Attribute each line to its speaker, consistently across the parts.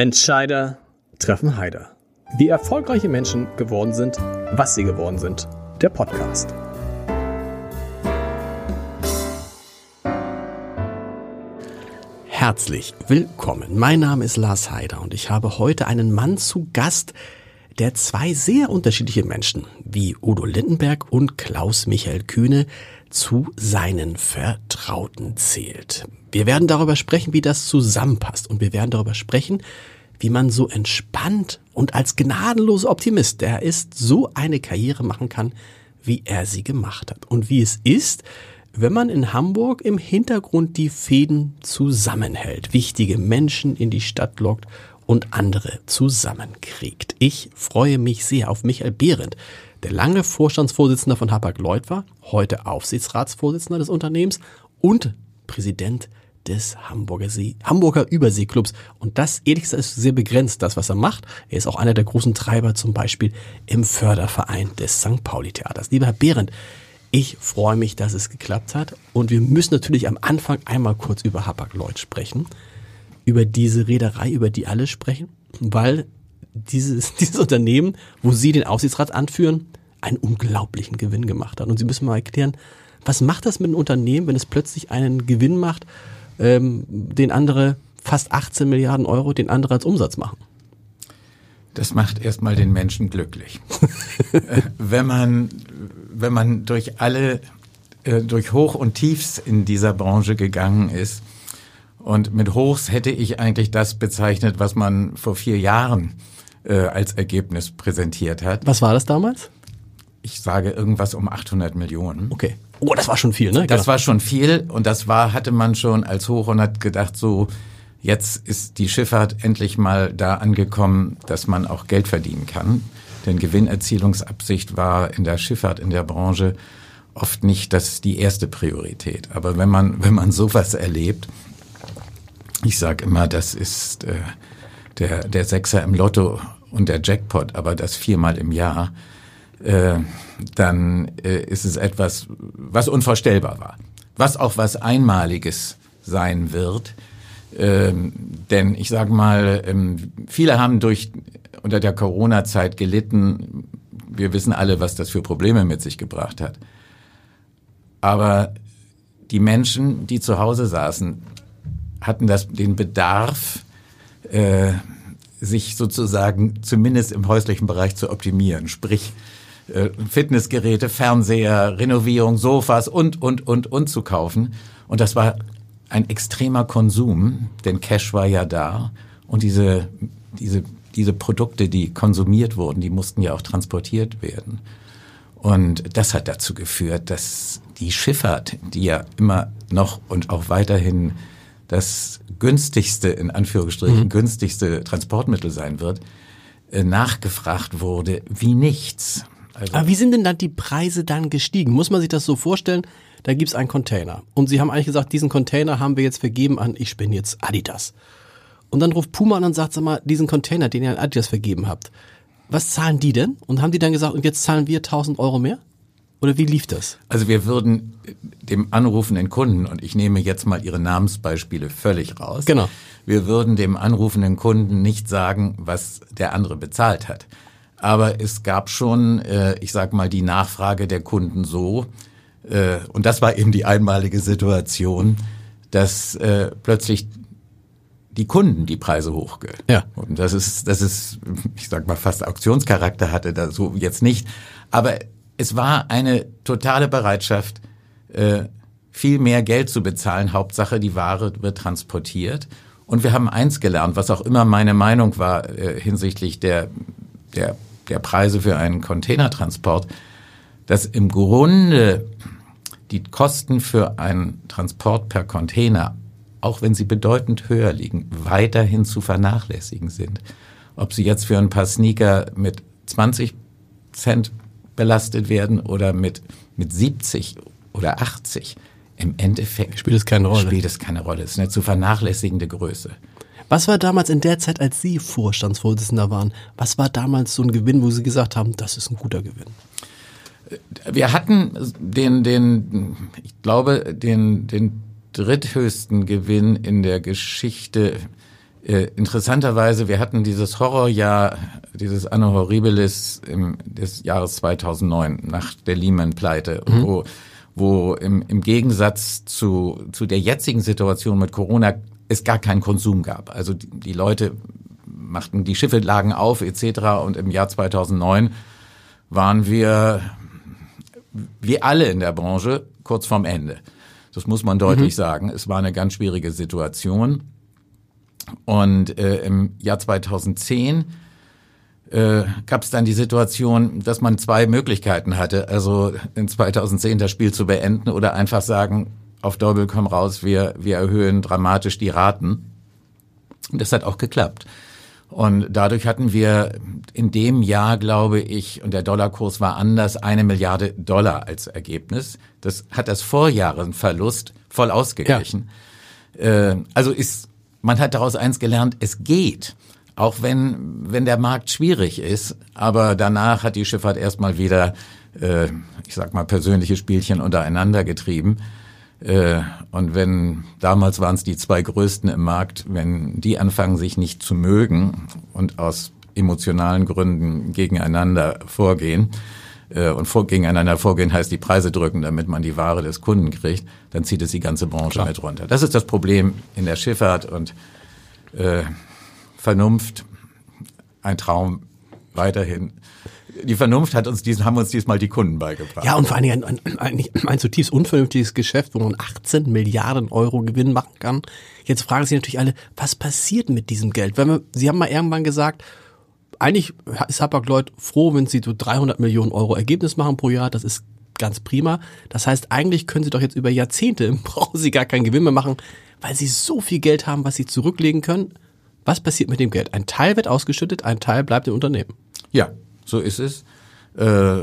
Speaker 1: Entscheider treffen Heider. Wie erfolgreiche Menschen geworden sind, was sie geworden sind. Der Podcast.
Speaker 2: Herzlich willkommen. Mein Name ist Lars Heider und ich habe heute einen Mann zu Gast, der zwei sehr unterschiedliche Menschen wie Udo Lindenberg und Klaus Michael Kühne zu seinen Vertrauten zählt. Wir werden darüber sprechen, wie das zusammenpasst und wir werden darüber sprechen, wie man so entspannt und als gnadenloser Optimist, der ist, so eine Karriere machen kann, wie er sie gemacht hat und wie es ist, wenn man in Hamburg im Hintergrund die Fäden zusammenhält, wichtige Menschen in die Stadt lockt und andere zusammenkriegt. Ich freue mich sehr auf Michael Behrendt, der lange Vorstandsvorsitzender von Hapag-Lloyd war, heute Aufsichtsratsvorsitzender des Unternehmens und Präsident des Hamburger, See, Hamburger Überseeklubs. Und das, ehrlich gesagt, ist sehr begrenzt, das, was er macht. Er ist auch einer der großen Treiber, zum Beispiel im Förderverein des St. Pauli Theaters. Lieber Herr Behrendt, ich freue mich, dass es geklappt hat. Und wir müssen natürlich am Anfang einmal kurz über Hapag-Lloyd sprechen. Über diese Reederei, über die alle sprechen. Weil dieses, dieses Unternehmen, wo Sie den Aufsichtsrat anführen, einen unglaublichen Gewinn gemacht hat. Und Sie müssen mal erklären, was macht das mit einem Unternehmen, wenn es plötzlich einen Gewinn macht, ähm, den andere fast 18 Milliarden Euro, den andere als Umsatz machen?
Speaker 3: Das macht erstmal den Menschen glücklich. Wenn man, wenn man durch alle, äh, durch Hoch und Tiefs in dieser Branche gegangen ist, und mit Hochs hätte ich eigentlich das bezeichnet, was man vor vier Jahren äh, als Ergebnis präsentiert hat.
Speaker 2: Was war das damals?
Speaker 3: Ich sage irgendwas um 800 Millionen.
Speaker 2: Okay. Oh, das war schon viel, ne?
Speaker 3: Das genau. war schon viel und das war, hatte man schon als Hoch und hat gedacht, so, jetzt ist die Schifffahrt endlich mal da angekommen, dass man auch Geld verdienen kann. Denn Gewinnerzielungsabsicht war in der Schifffahrt, in der Branche oft nicht das die erste Priorität. Aber wenn man, wenn man sowas erlebt, ich sage immer, das ist äh, der, der Sechser im Lotto und der Jackpot, aber das viermal im Jahr, äh, dann äh, ist es etwas, was unvorstellbar war. Was auch was Einmaliges sein wird. Ähm, denn ich sage mal, ähm, viele haben durch unter der Corona-Zeit gelitten. Wir wissen alle, was das für Probleme mit sich gebracht hat. Aber die Menschen, die zu Hause saßen, hatten das den Bedarf, äh, sich sozusagen zumindest im häuslichen Bereich zu optimieren. Sprich, äh, Fitnessgeräte, Fernseher, Renovierung, Sofas und, und, und, und zu kaufen. Und das war ein extremer Konsum, denn Cash war ja da und diese, diese, diese Produkte, die konsumiert wurden, die mussten ja auch transportiert werden. Und das hat dazu geführt, dass die Schifffahrt, die ja immer noch und auch weiterhin das günstigste, in Anführungsstrichen, mhm. günstigste Transportmittel sein wird, äh, nachgefragt wurde wie nichts.
Speaker 2: Also Aber wie sind denn dann die Preise dann gestiegen? Muss man sich das so vorstellen? Da gibt's einen Container. Und Sie haben eigentlich gesagt, diesen Container haben wir jetzt vergeben an, ich bin jetzt Adidas. Und dann ruft Puma an und sagt, sag mal, diesen Container, den ihr an Adidas vergeben habt, was zahlen die denn? Und haben die dann gesagt, und jetzt zahlen wir 1000 Euro mehr? Oder wie lief das?
Speaker 3: Also wir würden dem anrufenden Kunden, und ich nehme jetzt mal Ihre Namensbeispiele völlig raus.
Speaker 2: Genau.
Speaker 3: Wir würden dem anrufenden Kunden nicht sagen, was der andere bezahlt hat. Aber es gab schon, äh, ich sag mal, die Nachfrage der Kunden so, äh, und das war eben die einmalige Situation, dass äh, plötzlich die Kunden die Preise hochge.
Speaker 2: Ja.
Speaker 3: Und das ist, das ist, ich sag mal, fast Auktionscharakter hatte da so jetzt nicht. Aber es war eine totale Bereitschaft, äh, viel mehr Geld zu bezahlen. Hauptsache, die Ware wird transportiert. Und wir haben eins gelernt, was auch immer meine Meinung war äh, hinsichtlich der, der, der Preise für einen Containertransport, dass im Grunde die Kosten für einen Transport per Container, auch wenn sie bedeutend höher liegen, weiterhin zu vernachlässigen sind. Ob sie jetzt für ein paar Sneaker mit 20 Cent belastet werden oder mit, mit 70 oder 80. Im Endeffekt
Speaker 2: spielt es keine Rolle.
Speaker 3: Spielt es keine Rolle. Es ist eine zu vernachlässigende Größe.
Speaker 2: Was war damals in der Zeit, als Sie Vorstandsvorsitzender waren? Was war damals so ein Gewinn, wo Sie gesagt haben, das ist ein guter Gewinn?
Speaker 3: Wir hatten den, den, ich glaube, den, den dritthöchsten Gewinn in der Geschichte Äh, interessanterweise, wir hatten dieses Horrorjahr, dieses Anno Horribilis im, des Jahres 2009 nach der Lehman-Pleite, mhm. wo, wo im, im Gegensatz zu, zu der jetzigen Situation mit Corona es gar keinen Konsum gab. Also die, die Leute machten, die Schiffe lagen auf etc. Und im Jahr 2009 waren wir, wie alle in der Branche, kurz vorm Ende. Das muss man deutlich mhm. sagen. Es war eine ganz schwierige Situation. Und äh, im Jahr 2010 äh, gab es dann die Situation, dass man zwei Möglichkeiten hatte. Also in 2010 das Spiel zu beenden oder einfach sagen, auf Doppel komm raus, wir, wir erhöhen dramatisch die Raten. Und das hat auch geklappt. Und dadurch hatten wir in dem Jahr, glaube ich, und der Dollarkurs war anders, eine Milliarde Dollar als Ergebnis. Das hat das Vorjahrenverlust voll ausgeglichen. Ja. Äh, also ist, man hat daraus eins gelernt, es geht. Auch wenn, wenn der Markt schwierig ist. Aber danach hat die Schifffahrt erstmal wieder, äh, ich sag mal, persönliche Spielchen untereinander getrieben. Äh, und wenn, damals waren es die zwei größten im Markt, wenn die anfangen, sich nicht zu mögen und aus emotionalen Gründen gegeneinander vorgehen, äh, und vor, gegeneinander vorgehen heißt die Preise drücken, damit man die Ware des Kunden kriegt, dann zieht es die ganze Branche Klar. mit runter. Das ist das Problem in der Schifffahrt und äh, Vernunft, ein Traum weiterhin die Vernunft hat uns diesen, haben uns diesmal die Kunden beigebracht.
Speaker 2: Ja, und vor allen Dingen ein, ein, ein, ein zutiefst unvernünftiges Geschäft, wo man 18 Milliarden Euro Gewinn machen kann. Jetzt fragen sich natürlich alle, was passiert mit diesem Geld? Wenn wir, Sie haben mal irgendwann gesagt, eigentlich ist Hapag-Lloyd froh, wenn Sie so 300 Millionen Euro Ergebnis machen pro Jahr. Das ist ganz prima. Das heißt, eigentlich können Sie doch jetzt über Jahrzehnte, brauchen Sie gar keinen Gewinn mehr machen, weil Sie so viel Geld haben, was Sie zurücklegen können. Was passiert mit dem Geld? Ein Teil wird ausgeschüttet, ein Teil bleibt im Unternehmen.
Speaker 3: Ja, so ist es. Äh,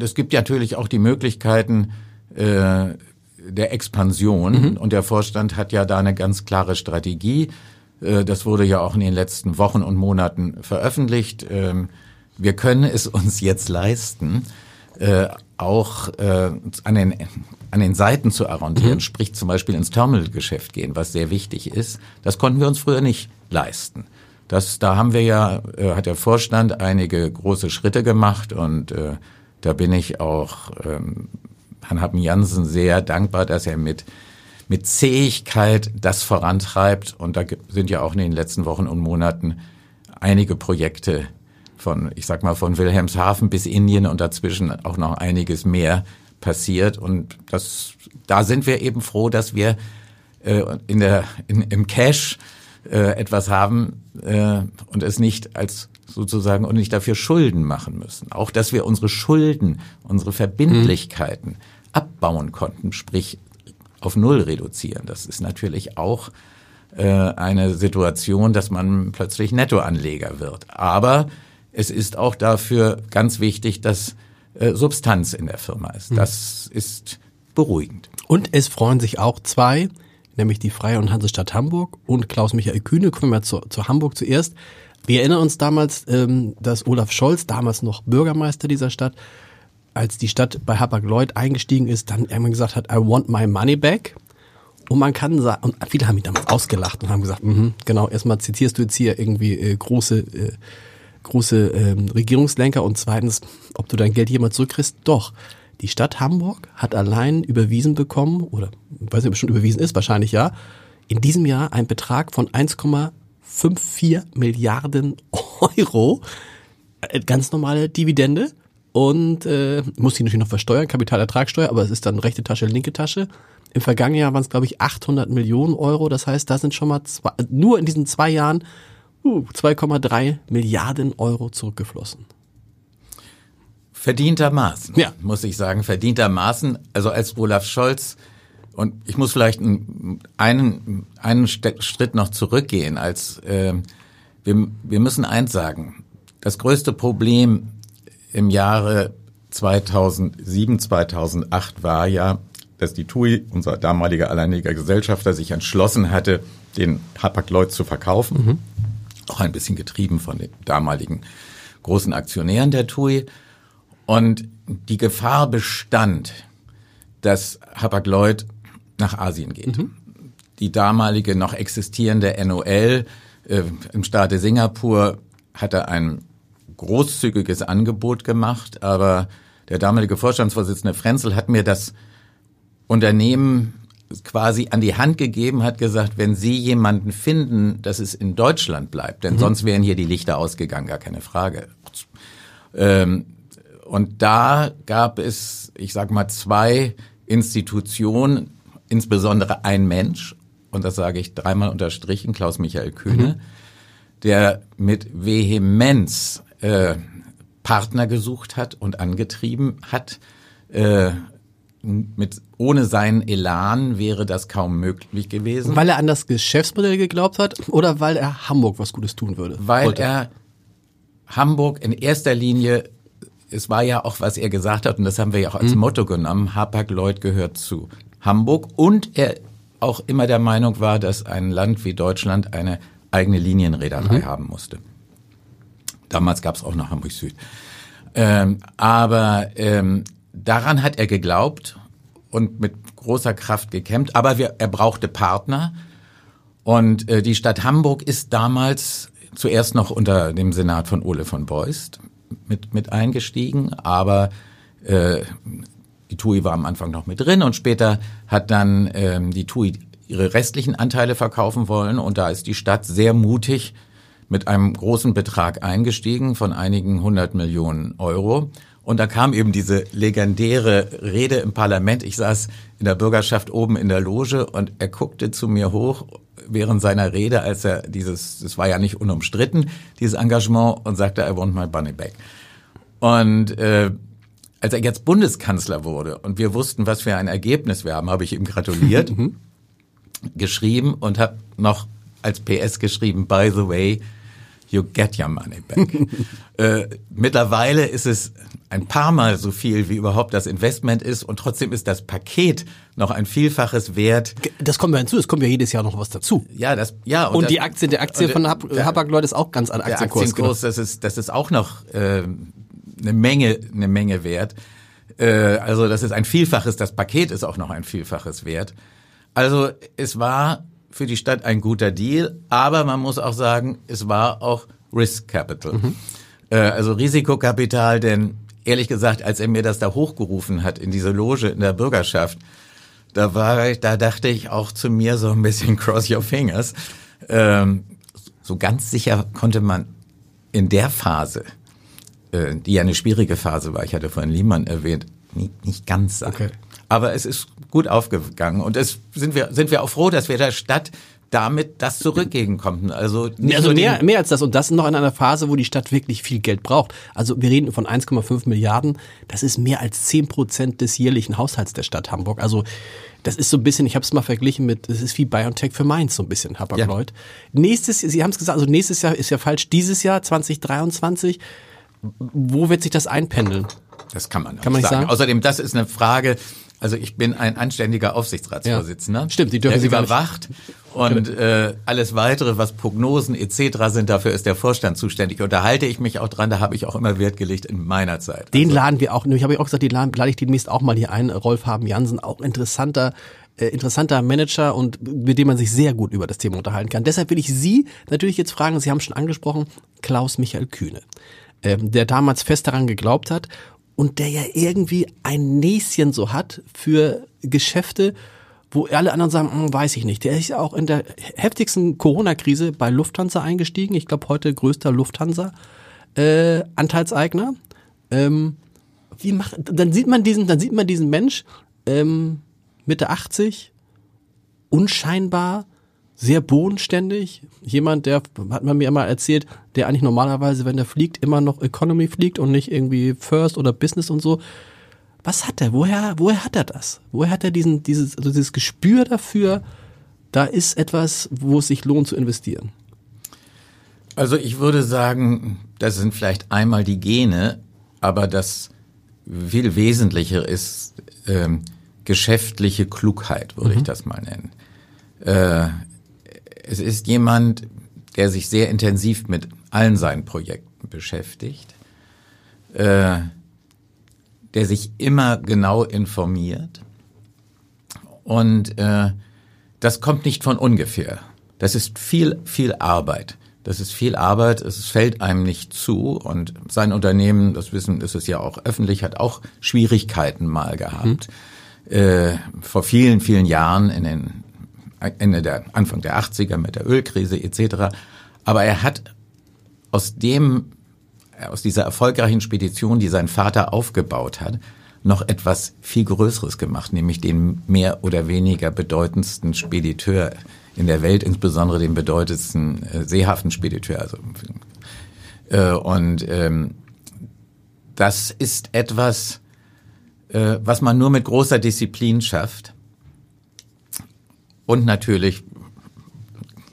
Speaker 3: es gibt natürlich auch die Möglichkeiten äh, der Expansion mhm. und der Vorstand hat ja da eine ganz klare Strategie. Äh, das wurde ja auch in den letzten Wochen und Monaten veröffentlicht. Ähm, wir können es uns jetzt leisten, auch an den an den Seiten zu arrondieren, mhm. sprich zum Beispiel ins Terminalgeschäft gehen, was sehr wichtig ist. Das konnten wir uns früher nicht leisten. Das, da haben wir ja, äh, hat der Vorstand einige große Schritte gemacht und äh, da bin ich auch ähm, Herrn Happen Jansen sehr dankbar, dass er mit mit Zähigkeit das vorantreibt. Und da sind ja auch in den letzten Wochen und Monaten einige Projekte von, ich sag mal, von Wilhelmshaven bis Indien und dazwischen auch noch einiges mehr passiert. Und das, da sind wir eben froh, dass wir äh, in der, in, im Cash äh, etwas haben äh, und es nicht als sozusagen und nicht dafür Schulden machen müssen. Auch dass wir unsere Schulden, unsere Verbindlichkeiten mhm. abbauen konnten, sprich auf Null reduzieren. Das ist natürlich auch äh, eine Situation, dass man plötzlich Nettoanleger wird. Aber es ist auch dafür ganz wichtig, dass äh, Substanz in der Firma ist. Mhm. Das ist beruhigend.
Speaker 2: Und es freuen sich auch zwei nämlich die Freie und Hansestadt Hamburg und Klaus-Michael Kühne. Kommen wir zu, zu Hamburg zuerst. Wir erinnern uns damals, ähm, dass Olaf Scholz, damals noch Bürgermeister dieser Stadt, als die Stadt bei Hapag-Lloyd eingestiegen ist, dann irgendwann gesagt hat, I want my money back. Und man kann sagen, und viele haben ihn damals ausgelacht und haben gesagt, mhm, genau, erstmal zitierst du jetzt hier irgendwie äh, große, äh, große ähm, Regierungslenker und zweitens, ob du dein Geld jemals zurückkriegst, doch. Die Stadt Hamburg hat allein überwiesen bekommen, oder weiß nicht, ob es schon überwiesen ist, wahrscheinlich ja, in diesem Jahr einen Betrag von 1,54 Milliarden Euro. Äh, ganz normale Dividende. Und äh, muss die natürlich noch versteuern, Kapitalertragssteuer, aber es ist dann rechte Tasche, linke Tasche. Im vergangenen Jahr waren es, glaube ich, 800 Millionen Euro. Das heißt, da sind schon mal zwei, nur in diesen zwei Jahren uh, 2,3 Milliarden Euro zurückgeflossen.
Speaker 3: Verdientermaßen, ja. muss ich sagen, verdientermaßen. Also als Olaf Scholz und ich muss vielleicht einen, einen, Schritt noch zurückgehen. Als äh, wir, wir müssen eins sagen: Das größte Problem im Jahre 2007, 2008 war ja, dass die TUI, unser damaliger alleiniger Gesellschafter, sich entschlossen hatte, den Hapag-Lloyd zu verkaufen. Mhm. Auch ein bisschen getrieben von den damaligen großen Aktionären der TUI. Und die Gefahr bestand, dass Hapag-Lloyd nach Asien geht. Mhm. Die damalige noch existierende NOL äh, im Staate Singapur hat er ein großzügiges Angebot gemacht, aber der damalige Vorstandsvorsitzende Frenzel hat mir das Unternehmen quasi an die Hand gegeben, hat gesagt, wenn Sie jemanden finden, dass es in Deutschland bleibt, denn mhm. sonst wären hier die Lichter ausgegangen, gar keine Frage. Ähm, und da gab es, ich sag mal, zwei Institutionen, insbesondere ein Mensch, und das sage ich dreimal unterstrichen, Klaus Michael Kühne, mhm. der mit Vehemenz äh, Partner gesucht hat und angetrieben hat, äh, mit, ohne seinen Elan wäre das kaum möglich gewesen.
Speaker 2: Weil er an das Geschäftsmodell geglaubt hat oder weil er Hamburg was Gutes tun würde?
Speaker 3: Weil wollte. er Hamburg in erster Linie, es war ja auch, was er gesagt hat, und das haben wir ja auch als mhm. Motto genommen, Hapag-Lloyd gehört zu Hamburg und er auch immer der Meinung war, dass ein Land wie Deutschland eine eigene Linienreederei mhm. haben musste. Damals gab es auch noch Hamburg Süd. Ähm, aber ähm, daran hat er geglaubt und mit großer Kraft gekämpft. Aber wir, er brauchte Partner. Und äh, die Stadt Hamburg ist damals zuerst noch unter dem Senat von Ole von Beust mit, mit eingestiegen. Aber äh, die TUI war am Anfang noch mit drin und später hat dann ähm, die TUI ihre restlichen Anteile verkaufen wollen. Und da ist die Stadt sehr mutig mit einem großen Betrag eingestiegen von einigen hundert Millionen Euro und da kam eben diese legendäre Rede im Parlament. Ich saß in der Bürgerschaft oben in der Loge und er guckte zu mir hoch während seiner Rede, als er dieses, das war ja nicht unumstritten, dieses Engagement und sagte, I want my money back. Und äh, als er jetzt Bundeskanzler wurde und wir wussten, was für ein Ergebnis wir haben, habe ich ihm gratuliert, mhm. geschrieben und habe noch als PS geschrieben, by the way, you get your money back. äh, mittlerweile ist es ein paar Mal so viel, wie überhaupt das Investment ist und trotzdem ist das Paket noch ein Vielfaches wert.
Speaker 2: Das kommt ja hinzu, es kommt ja jedes Jahr noch was dazu.
Speaker 3: Ja, das, ja.
Speaker 2: Und, und das, die Aktie, der Aktie von Hapag-Lloyd ist auch ganz an Aktienkurs. Der Aktienkurs,
Speaker 3: das ist, das ist auch noch äh, eine Menge, eine Menge wert. Äh, also das ist ein Vielfaches, das Paket ist auch noch ein Vielfaches wert. Also es war für die Stadt ein guter Deal, aber man muss auch sagen, es war auch Risk Capital. Mhm. Äh, also Risikokapital, denn ehrlich gesagt, als er mir das da hochgerufen hat in diese Loge in der Bürgerschaft, da war ich, da dachte ich auch zu mir so ein bisschen cross your fingers. Ähm, so ganz sicher konnte man in der Phase, äh, die ja eine schwierige Phase war, ich hatte vorhin Liemann erwähnt, nicht, nicht ganz sein. Okay. Aber es ist gut aufgegangen und es sind wir sind wir auch froh, dass wir der Stadt damit das zurückgeben konnten. Also,
Speaker 2: also mehr, mehr als das und das noch in einer Phase, wo die Stadt wirklich viel Geld braucht. Also wir reden von 1,5 Milliarden. Das ist mehr als 10 Prozent des jährlichen Haushalts der Stadt Hamburg. Also das ist so ein bisschen, ich habe es mal verglichen mit, das ist wie BioNTech für Mainz so ein bisschen, Hapag ja. Nächstes, Sie haben es gesagt, also nächstes Jahr ist ja falsch, dieses Jahr 2023, wo wird sich das einpendeln?
Speaker 3: Das kann man, kann man nicht sagen. sagen. Außerdem, das ist eine Frage, also ich bin ein anständiger Aufsichtsratsvorsitzender.
Speaker 2: Ja. Stimmt, die dürfen der
Speaker 3: Sie überwacht und äh, alles weitere, was Prognosen etc. sind, dafür ist der Vorstand zuständig. Und da halte ich mich auch dran, da habe ich auch immer Wert gelegt in meiner Zeit.
Speaker 2: Den also, laden wir auch, ich habe ja auch gesagt, den laden, lade ich demnächst auch mal hier ein. Rolf Haben Jansen, auch interessanter äh, interessanter Manager und mit dem man sich sehr gut über das Thema unterhalten kann. Deshalb will ich Sie natürlich jetzt fragen, Sie haben schon angesprochen, Klaus Michael Kühne, ähm, der damals fest daran geglaubt hat und der ja irgendwie ein Näschen so hat für Geschäfte, wo alle anderen sagen, hm, weiß ich nicht. Der ist ja auch in der heftigsten Corona-Krise bei Lufthansa eingestiegen. Ich glaube, heute größter Lufthansa-Anteilseigner. Äh, ähm, wie macht, dann sieht man diesen, dann sieht man diesen Mensch ähm, Mitte 80, unscheinbar, sehr bodenständig. Jemand, der, hat man mir immer erzählt, der eigentlich normalerweise, wenn er fliegt, immer noch Economy fliegt und nicht irgendwie First oder Business und so. Was hat er? Woher, woher hat er das? Woher hat er diesen, dieses, also dieses Gespür dafür, da ist etwas, wo es sich lohnt zu investieren?
Speaker 3: Also ich würde sagen, das sind vielleicht einmal die Gene, aber das viel Wesentlicher ist ähm, geschäftliche Klugheit, würde mhm. ich das mal nennen. Äh, es ist jemand, der sich sehr intensiv mit allen seinen Projekten beschäftigt, äh, der sich immer genau informiert und äh, das kommt nicht von ungefähr. Das ist viel, viel Arbeit. Das ist viel Arbeit, es fällt einem nicht zu und sein Unternehmen, das wissen, ist es ja auch öffentlich, hat auch Schwierigkeiten mal gehabt. Mhm. Äh, vor vielen, vielen Jahren in den Ende der Anfang der 80er mit der Ölkrise etc. Aber er hat aus dem aus dieser erfolgreichen Spedition, die sein Vater aufgebaut hat, noch etwas viel Größeres gemacht, nämlich den mehr oder weniger bedeutendsten Spediteur in der Welt, insbesondere den bedeutendsten äh, Seehafenspediteur. Also, äh, und ähm, das ist etwas, äh, was man nur mit großer Disziplin schafft. Und natürlich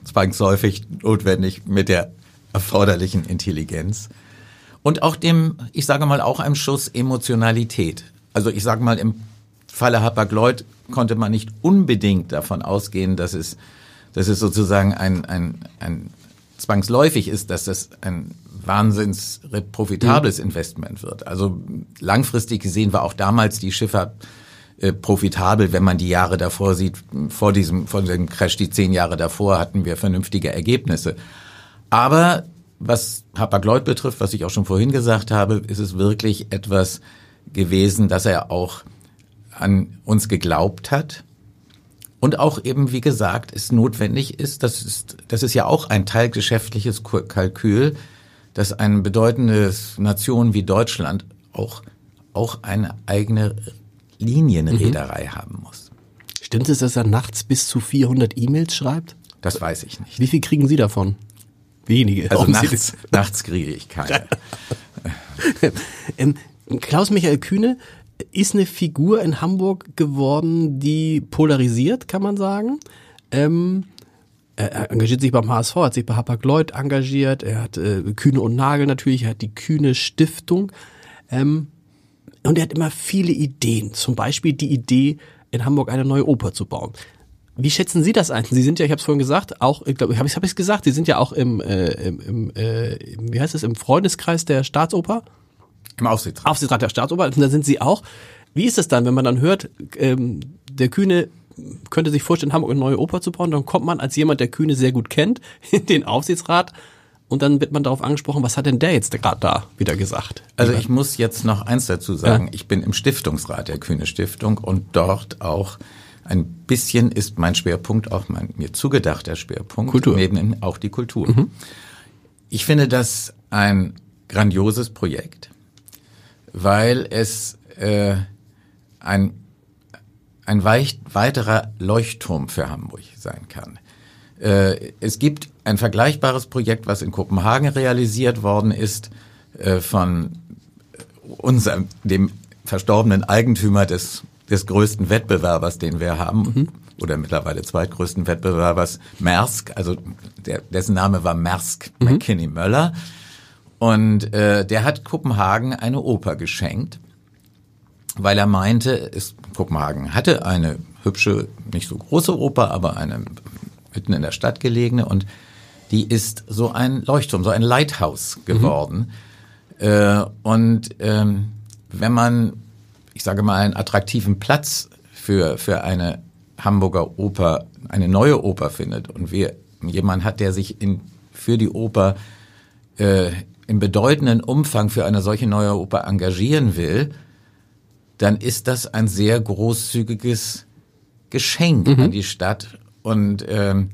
Speaker 3: zwangsläufig notwendig mit der erforderlichen Intelligenz. Und auch dem, ich sage mal, auch einem Schuss Emotionalität. Also ich sage mal, im Falle Hapag-Lloyd konnte man nicht unbedingt davon ausgehen, dass es, dass es sozusagen ein, ein, ein zwangsläufig ist, dass das ein wahnsinns profitables mhm. Investment wird. Also langfristig gesehen war auch damals die Schifffahrt äh, profitabel, wenn man die Jahre davor sieht. Vor diesem, vor dem Crash, die zehn Jahre davor, hatten wir vernünftige Ergebnisse. Aber was Hapag-Lloyd betrifft, was ich auch schon vorhin gesagt habe, ist es wirklich etwas gewesen, dass er auch an uns geglaubt hat und auch eben, wie gesagt, es notwendig ist, das ist, das ist ja auch ein teilgeschäftliches Kalkül, dass eine bedeutende Nation wie Deutschland auch, auch eine eigene Linienreederei mhm. haben muss.
Speaker 2: Stimmt es, dass er nachts bis zu 400 E-Mails schreibt?
Speaker 3: Das weiß ich nicht.
Speaker 2: Wie viel kriegen Sie davon? Wenige.
Speaker 3: Also nachts, nachts kriege ich keine.
Speaker 2: ähm, Klaus-Michael Kühne ist eine Figur in Hamburg geworden, die polarisiert, kann man sagen. Ähm, er engagiert sich beim HSV, hat sich bei Hapag-Lloyd engagiert, er hat äh, Kühne und Nagel natürlich, er hat die Kühne Stiftung. Ähm, und er hat immer viele Ideen, zum Beispiel die Idee, in Hamburg eine neue Oper zu bauen. Wie schätzen Sie das ein? Sie sind ja, ich habe es vorhin gesagt, auch, ich glaube, habe ich es gesagt, Sie sind ja auch im, äh, im, äh, wie heißt es, im Freundeskreis der Staatsoper?
Speaker 3: Im Aufsichtsrat.
Speaker 2: Aufsichtsrat der Staatsoper, und da sind Sie auch. Wie ist es dann, wenn man dann hört, ähm, der Kühne könnte sich vorstellen, in Hamburg eine neue Oper zu bauen, dann kommt man als jemand, der Kühne sehr gut kennt, in den Aufsichtsrat und dann wird man darauf angesprochen, was hat denn der jetzt gerade da wieder gesagt?
Speaker 3: Also ich muss jetzt noch eins dazu sagen. Ja. Ich bin im Stiftungsrat der Kühne Stiftung und dort auch ein bisschen ist mein Schwerpunkt auch mein mir zugedachter Schwerpunkt,
Speaker 2: Kultur.
Speaker 3: neben auch die Kultur. Mhm. Ich finde das ein grandioses Projekt, weil es äh, ein ein weit, weiterer Leuchtturm für Hamburg sein kann. Äh, es gibt ein vergleichbares Projekt, was in Kopenhagen realisiert worden ist, äh, von unserem, dem verstorbenen Eigentümer des des größten Wettbewerbers, den wir haben, mhm. oder mittlerweile zweitgrößten Wettbewerbers, Maersk, also der, dessen Name war Maersk mhm. McKinney Möller. Und äh, der hat Kopenhagen eine Oper geschenkt, weil er meinte, es, Kopenhagen hatte eine hübsche, nicht so große Oper, aber eine mitten in der Stadt gelegene und die ist so ein Leuchtturm, so ein Lighthouse geworden. Mhm. Äh, und ähm, wenn man ich sage mal, einen attraktiven Platz für, für eine Hamburger Oper, eine neue Oper findet und wir jemand hat, der sich in, für die Oper äh, im bedeutenden Umfang für eine solche neue Oper engagieren will, dann ist das ein sehr großzügiges Geschenk mhm. an die Stadt und ähm,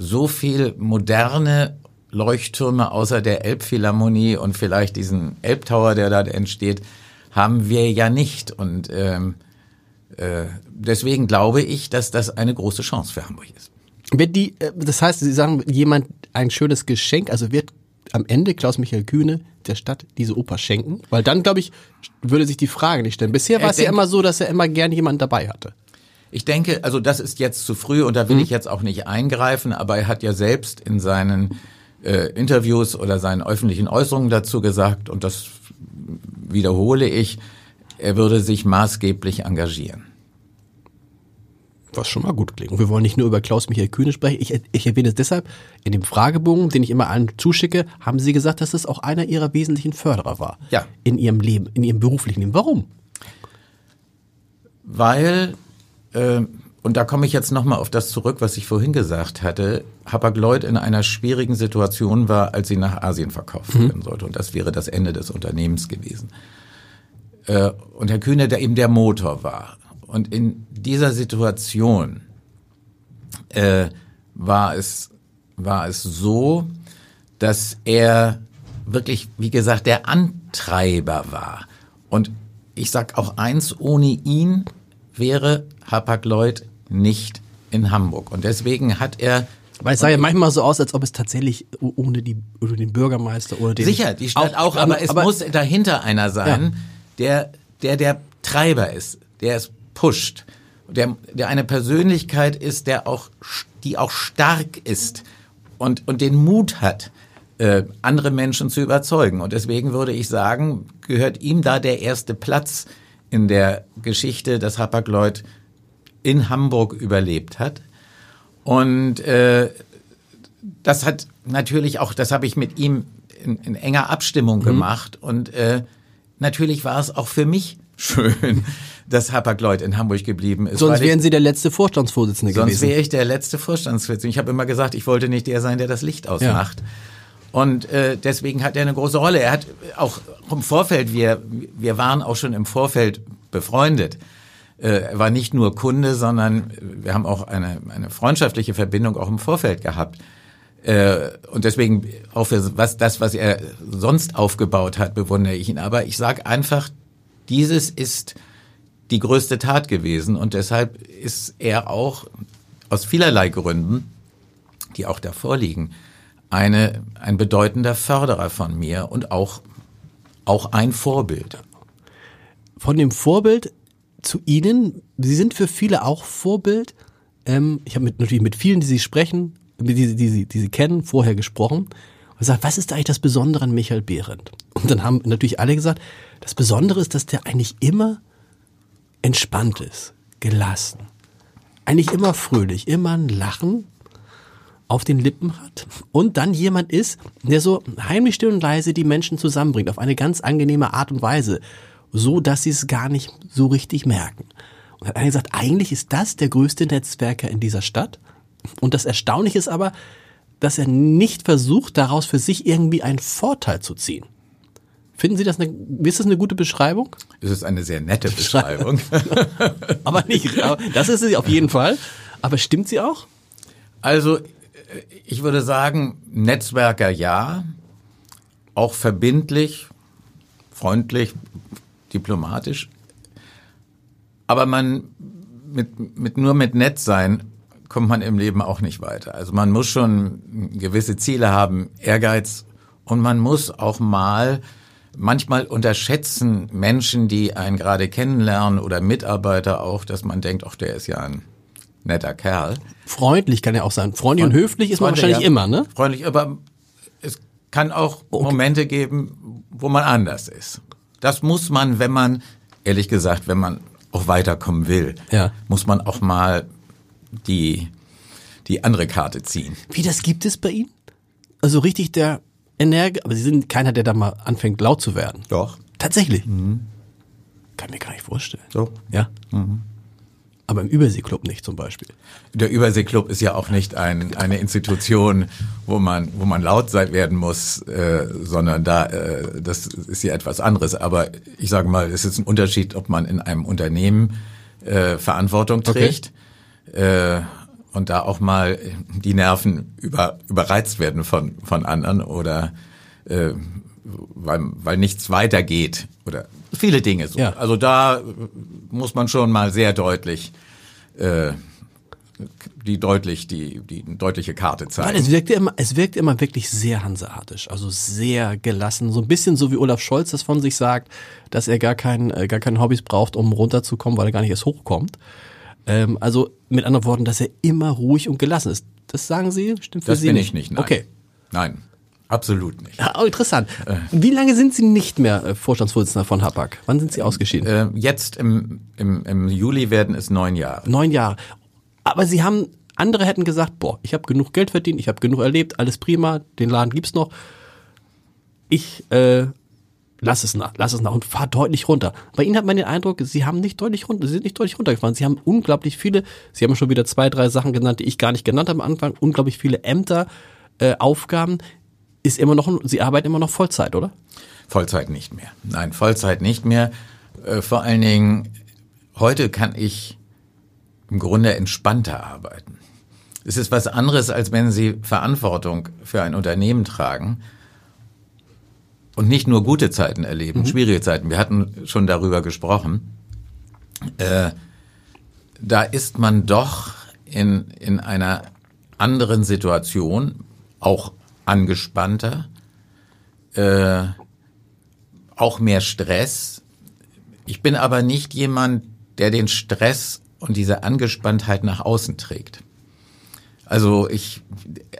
Speaker 3: so viel moderne Leuchttürme außer der Elbphilharmonie und vielleicht diesen Elbtower, der da entsteht, haben wir ja nicht. Und ähm, äh, deswegen glaube ich, dass das eine große Chance für Hamburg ist.
Speaker 2: Wird die, äh, das heißt, Sie sagen, jemand ein schönes Geschenk, also wird am Ende Klaus-Michael Kühne der Stadt diese Oper schenken? Weil dann, glaube ich, würde sich die Frage nicht stellen. Bisher war es ja immer so, dass er immer gerne jemanden dabei hatte.
Speaker 3: Ich denke, also das ist jetzt zu früh und da will mhm. ich jetzt auch nicht eingreifen, aber er hat ja selbst in seinen äh, Interviews oder seinen öffentlichen Äußerungen dazu gesagt, und das wiederhole ich, er würde sich maßgeblich engagieren.
Speaker 2: Was schon mal gut klingt. Und wir wollen nicht nur über Klaus-Michael Kühne sprechen. Ich, ich erwähne es deshalb, in dem Fragebogen, den ich immer allen zuschicke, haben Sie gesagt, dass es auch einer Ihrer wesentlichen Förderer war.
Speaker 3: Ja.
Speaker 2: In Ihrem Leben, in Ihrem beruflichen Leben. Warum?
Speaker 3: Weil und da komme ich jetzt nochmal auf das zurück, was ich vorhin gesagt hatte, Hapag-Lloyd in einer schwierigen Situation war, als sie nach Asien verkauft mhm. werden sollte. Und das wäre das Ende des Unternehmens gewesen. Äh, und Herr Kühne, der eben der Motor war. Und in dieser Situation äh, war es war es so, dass er wirklich, wie gesagt, der Antreiber war. Und ich sag auch eins, ohne ihn wäre Hapag-Lloyd nicht in Hamburg. Und deswegen hat er
Speaker 2: weil es sah ja manchmal so aus, als ob es tatsächlich ohne die oder den Bürgermeister oder den
Speaker 3: sicher die Stadt auch, auch aber, es aber, muss dahinter einer sein, ja. der der der Treiber ist, der es pusht, der der eine Persönlichkeit ist, der auch die auch stark ist und und den Mut hat, äh, andere Menschen zu überzeugen. Und deswegen würde ich sagen, gehört ihm da der erste Platz in der Geschichte, dass Hapag-Lloyd in Hamburg überlebt hat. Und äh, das hat natürlich auch, das habe ich mit ihm in, in enger Abstimmung mhm. gemacht. Und äh, natürlich war es auch für mich schön, dass Hapag-Lloyd in Hamburg geblieben ist.
Speaker 2: Sonst wären ich, Sie der letzte Vorstandsvorsitzende
Speaker 3: sonst
Speaker 2: gewesen.
Speaker 3: Sonst wäre ich der letzte Vorstandsvorsitzende. Ich habe immer gesagt, ich wollte nicht der sein, der das Licht ausmacht. Ja. Und äh, deswegen hat er eine große Rolle. Er hat auch im Vorfeld, wir, wir waren auch schon im Vorfeld befreundet. Äh, er war nicht nur Kunde, sondern wir haben auch eine, eine freundschaftliche Verbindung auch im Vorfeld gehabt. Äh, und deswegen auch für was das, was er sonst aufgebaut hat, bewundere ich ihn. Aber ich sage einfach, dieses ist die größte Tat gewesen und deshalb ist er auch aus vielerlei Gründen, die auch davor liegen, eine, ein bedeutender Förderer von mir und auch, auch ein Vorbild.
Speaker 2: Von dem Vorbild zu Ihnen, Sie sind für viele auch Vorbild. Ähm, ich habe mit, natürlich mit vielen, die Sie sprechen, die, die, die, die Sie kennen, vorher gesprochen und gesagt, was ist eigentlich das Besondere an Michael Behrendt? Und dann haben natürlich alle gesagt, das Besondere ist, dass der eigentlich immer entspannt ist, gelassen, eigentlich immer fröhlich, immer ein Lachen auf den Lippen hat und dann jemand ist, der so heimlich still und leise die Menschen zusammenbringt auf eine ganz angenehme Art und Weise, so dass sie es gar nicht so richtig merken. Und hat einer gesagt, eigentlich ist das der größte Netzwerker in dieser Stadt. Und das Erstaunliche ist aber, dass er nicht versucht, daraus für sich irgendwie einen Vorteil zu ziehen. Finden Sie das eine, ist das eine gute Beschreibung?
Speaker 3: Es ist eine sehr nette Beschreibung.
Speaker 2: aber nicht, das ist sie auf jeden Fall. Aber stimmt sie auch?
Speaker 3: Also ich würde sagen, Netzwerker ja, auch verbindlich, freundlich, diplomatisch. Aber man mit, mit nur mit nett sein kommt man im Leben auch nicht weiter. Also man muss schon gewisse Ziele haben, Ehrgeiz und man muss auch mal manchmal unterschätzen Menschen, die einen gerade kennenlernen oder Mitarbeiter auch, dass man denkt, ach, der ist ja ein netter Kerl.
Speaker 2: Freundlich kann er auch sein. Freundlich und höflich ist man wahrscheinlich immer, ne?
Speaker 3: Freundlich, aber es kann auch okay. Momente geben, wo man anders ist. Das muss man, wenn man, ehrlich gesagt, wenn man auch weiterkommen will, ja. muss man auch mal die, die andere Karte ziehen.
Speaker 2: Wie, das gibt es bei Ihnen? Also richtig der Energie, aber Sie sind keiner, der da mal anfängt laut zu werden.
Speaker 3: Doch.
Speaker 2: Tatsächlich? Mhm. Kann mir gar nicht vorstellen.
Speaker 3: So.
Speaker 2: Ja? Mhm aber im Überseeklub nicht zum Beispiel.
Speaker 3: Der Überseeklub ist ja auch nicht ein, eine Institution, wo man, wo man laut sein werden muss, äh, sondern da, äh, das ist ja etwas anderes. Aber ich sage mal, es ist ein Unterschied, ob man in einem Unternehmen äh, Verantwortung trägt okay. äh, und da auch mal die Nerven über, überreizt werden von, von anderen oder äh, weil, weil nichts weitergeht oder viele Dinge so. Ja. Also da muss man schon mal sehr deutlich äh, die deutlich die die deutliche Karte zeigen.
Speaker 2: Weil es wirkt immer es wirkt immer wirklich sehr hanseatisch, also sehr gelassen, so ein bisschen so wie Olaf Scholz das von sich sagt, dass er gar kein äh, gar keine Hobbys braucht, um runterzukommen, weil er gar nicht erst hochkommt. Ähm, also mit anderen Worten, dass er immer ruhig und gelassen ist. Das sagen Sie? Stimmt für
Speaker 3: das
Speaker 2: Sie
Speaker 3: bin
Speaker 2: nicht?
Speaker 3: ich nicht.
Speaker 2: Nein. Okay.
Speaker 3: Nein. Absolut nicht.
Speaker 2: Ja, oh, interessant. Äh. Wie lange sind Sie nicht mehr äh, Vorstandsvorsitzender von Hapag? Wann sind Sie ausgeschieden?
Speaker 3: Äh, jetzt im, im, im Juli werden es neun Jahre.
Speaker 2: Neun Jahre. Aber Sie haben, andere hätten gesagt, boah, ich habe genug Geld verdient, ich habe genug erlebt, alles prima, den Laden gibt's noch. Ich, äh, lass es nach, lass es nach und fahr deutlich runter. Bei Ihnen hat man den Eindruck, Sie haben nicht deutlich runter, Sie sind nicht deutlich runtergefahren. Sie haben unglaublich viele, Sie haben schon wieder zwei, drei Sachen genannt, die ich gar nicht genannt habe am Anfang, unglaublich viele Ämter, äh, Aufgaben. Ist immer noch, Sie arbeiten immer noch Vollzeit, oder?
Speaker 3: Vollzeit nicht mehr. Nein, Vollzeit nicht mehr. Äh, vor allen Dingen, heute kann ich im Grunde entspannter arbeiten. Es ist was anderes, als wenn Sie Verantwortung für ein Unternehmen tragen und nicht nur gute Zeiten erleben, mhm. schwierige Zeiten. Wir hatten schon darüber gesprochen. Äh, da ist man doch in, in einer anderen Situation, auch angespannter, äh, auch mehr Stress. Ich bin aber nicht jemand, der den Stress und diese Angespanntheit nach außen trägt. Also ich,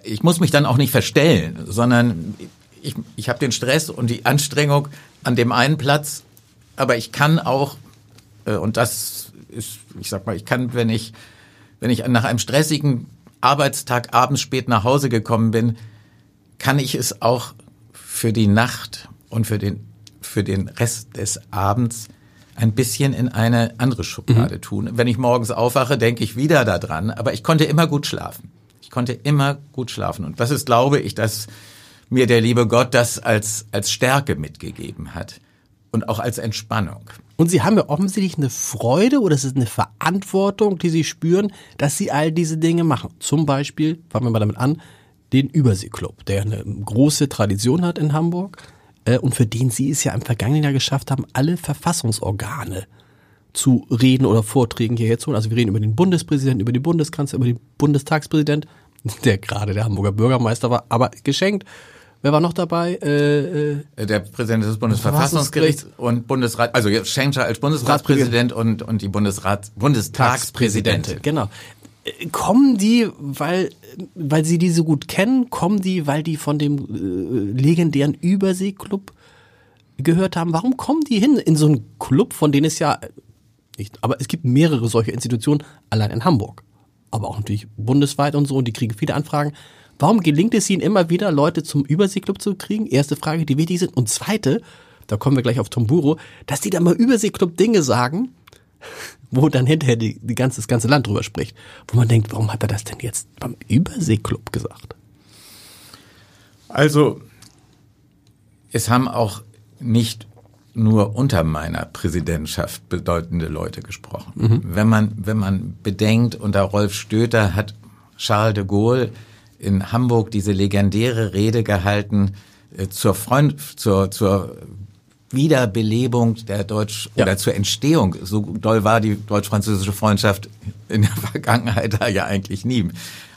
Speaker 3: ich muss mich dann auch nicht verstellen, sondern ich, ich habe den Stress und die Anstrengung an dem einen Platz, aber ich kann auch, äh, und das ist, ich sag mal, ich kann, wenn ich, wenn ich nach einem stressigen Arbeitstag abends spät nach Hause gekommen bin, kann ich es auch für die Nacht und für den, für den Rest des Abends ein bisschen in eine andere Schublade mhm. tun. Wenn ich morgens aufwache, denke ich wieder daran, aber ich konnte immer gut schlafen. Ich konnte immer gut schlafen. Und das ist, glaube ich, dass mir der liebe Gott das als, als Stärke mitgegeben hat und auch als Entspannung.
Speaker 2: Und Sie haben ja offensichtlich eine Freude oder es ist eine Verantwortung, die Sie spüren, dass Sie all diese Dinge machen. Zum Beispiel, fangen wir mal damit an, den Überseeklub, der eine große Tradition hat in Hamburg äh, und für den Sie es ja im vergangenen Jahr geschafft haben, alle Verfassungsorgane zu Reden oder Vorträgen hierher zu holen. Also wir reden über den Bundespräsidenten, über den Bundeskanzler, über den Bundestagspräsident, der gerade der Hamburger Bürgermeister war, aber geschenkt. Wer war noch dabei?
Speaker 3: Äh, äh, der Präsident des Bundesverfassungsgerichts und Bundesrat, also Schenkscher als Bundesratspräsident und, und die Bundesrat, Bundestagspräsidentin.
Speaker 2: Genau. Kommen die, weil, weil sie die so gut kennen, kommen die, weil die von dem äh, legendären Überseeklub gehört haben? Warum kommen die hin in so einen Club, von denen es ja nicht, aber es gibt mehrere solche Institutionen, allein in Hamburg. Aber auch natürlich bundesweit und so, und die kriegen viele Anfragen. Warum gelingt es Ihnen immer wieder, Leute zum Überseeklub zu kriegen? Erste Frage, die wichtig sind. Und zweite, da kommen wir gleich auf Tomburo, dass die da mal Überseeklub Dinge sagen, wo dann hinterher die, die ganze, das ganze Land drüber spricht. Wo man denkt, warum hat er das denn jetzt beim Überseeklub gesagt?
Speaker 3: Also, es haben auch nicht nur unter meiner Präsidentschaft bedeutende Leute gesprochen. Mhm. Wenn man, wenn man bedenkt, unter Rolf Stöter hat Charles de Gaulle in Hamburg diese legendäre Rede gehalten äh, zur Freund, zur, zur Wiederbelebung der Deutsch ja. oder zur Entstehung. So doll war die deutsch-französische Freundschaft in der Vergangenheit da ja eigentlich nie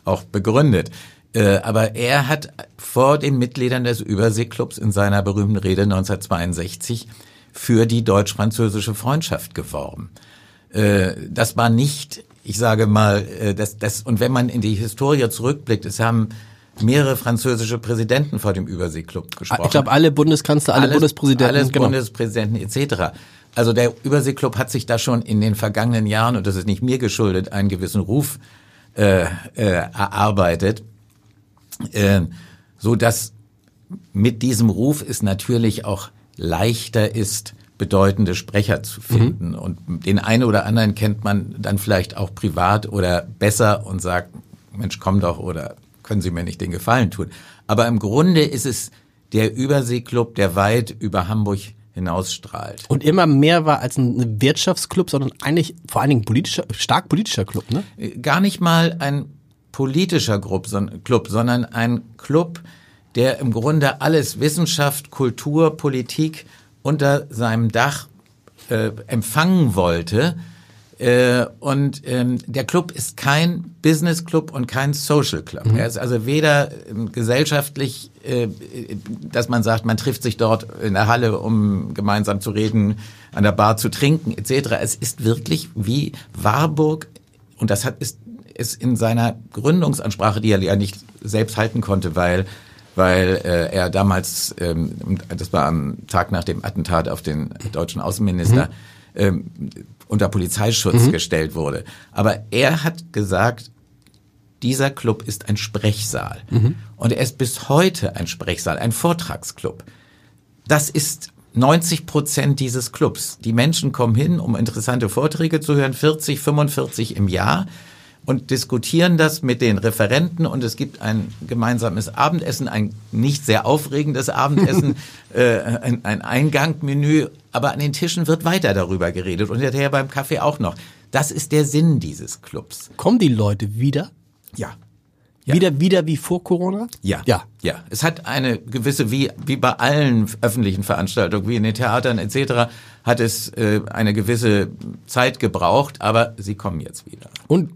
Speaker 3: auch begründet. Äh, aber er hat vor den Mitgliedern des Überseeklubs in seiner berühmten Rede 1962 für die deutsch-französische Freundschaft geworben. Äh, das war nicht ich sage mal, äh, das, das, und wenn man in die Historie zurückblickt, es haben mehrere französische Präsidenten vor dem Überseeklub gesprochen.
Speaker 2: Ich glaube, alle Bundeskanzler, alle Alles, Bundespräsidenten.
Speaker 3: Alle genau. Bundespräsidenten etc. Also der Überseeklub hat sich da schon in den vergangenen Jahren, und das ist nicht mir geschuldet, einen gewissen Ruf äh, äh, erarbeitet, äh, so dass mit diesem Ruf es natürlich auch leichter ist, bedeutende Sprecher zu finden. Mhm. Und den einen oder anderen kennt man dann vielleicht auch privat oder besser und sagt, Mensch, komm doch oder können Sie mir nicht den Gefallen tun. Aber im Grunde ist es der Überseeklub, der weit über Hamburg hinausstrahlt.
Speaker 2: Und immer mehr war als ein Wirtschaftsclub, sondern eigentlich vor allen Dingen politischer, stark politischer Club, ne?
Speaker 3: Gar nicht mal ein politischer Club, sondern ein Club, der im Grunde alles Wissenschaft, Kultur, Politik unter seinem Dach äh, empfangen wollte. Äh, und ähm, der Club ist kein Business Club und kein Social Club. Mhm. Er ist also weder ähm, gesellschaftlich, äh, dass man sagt, man trifft sich dort in der Halle, um gemeinsam zu reden, an der Bar zu trinken, etc. Es ist wirklich wie Warburg und das hat ist, ist in seiner Gründungsansprache, die er ja nicht selbst halten konnte, weil weil äh, er damals, ähm, das war am Tag nach dem Attentat auf den deutschen Außenminister, mhm. ähm, unter Polizeischutz mhm. gestellt wurde. Aber er hat gesagt, dieser Club ist ein Sprechsaal. Mhm. Und er ist bis heute ein Sprechsaal, ein Vortragsclub. Das ist 90 Prozent dieses Clubs. Die Menschen kommen hin, um interessante Vorträge zu hören, 40, 45 im Jahr und diskutieren das mit den Referenten und es gibt ein gemeinsames Abendessen, ein nicht sehr aufregendes Abendessen, äh, ein, ein Eingangmenü, aber an den Tischen wird weiter darüber geredet und hinterher beim Kaffee auch noch. Das ist der Sinn dieses Clubs.
Speaker 2: Kommen die Leute wieder?
Speaker 3: Ja. Ja.
Speaker 2: Wieder, wieder wie vor Corona?
Speaker 3: Ja. Ja. Ja. Es hat eine gewisse, wie, wie bei allen öffentlichen Veranstaltungen, wie in den Theatern etc., hat es äh, eine gewisse Zeit gebraucht, aber sie kommen jetzt wieder.
Speaker 2: Und,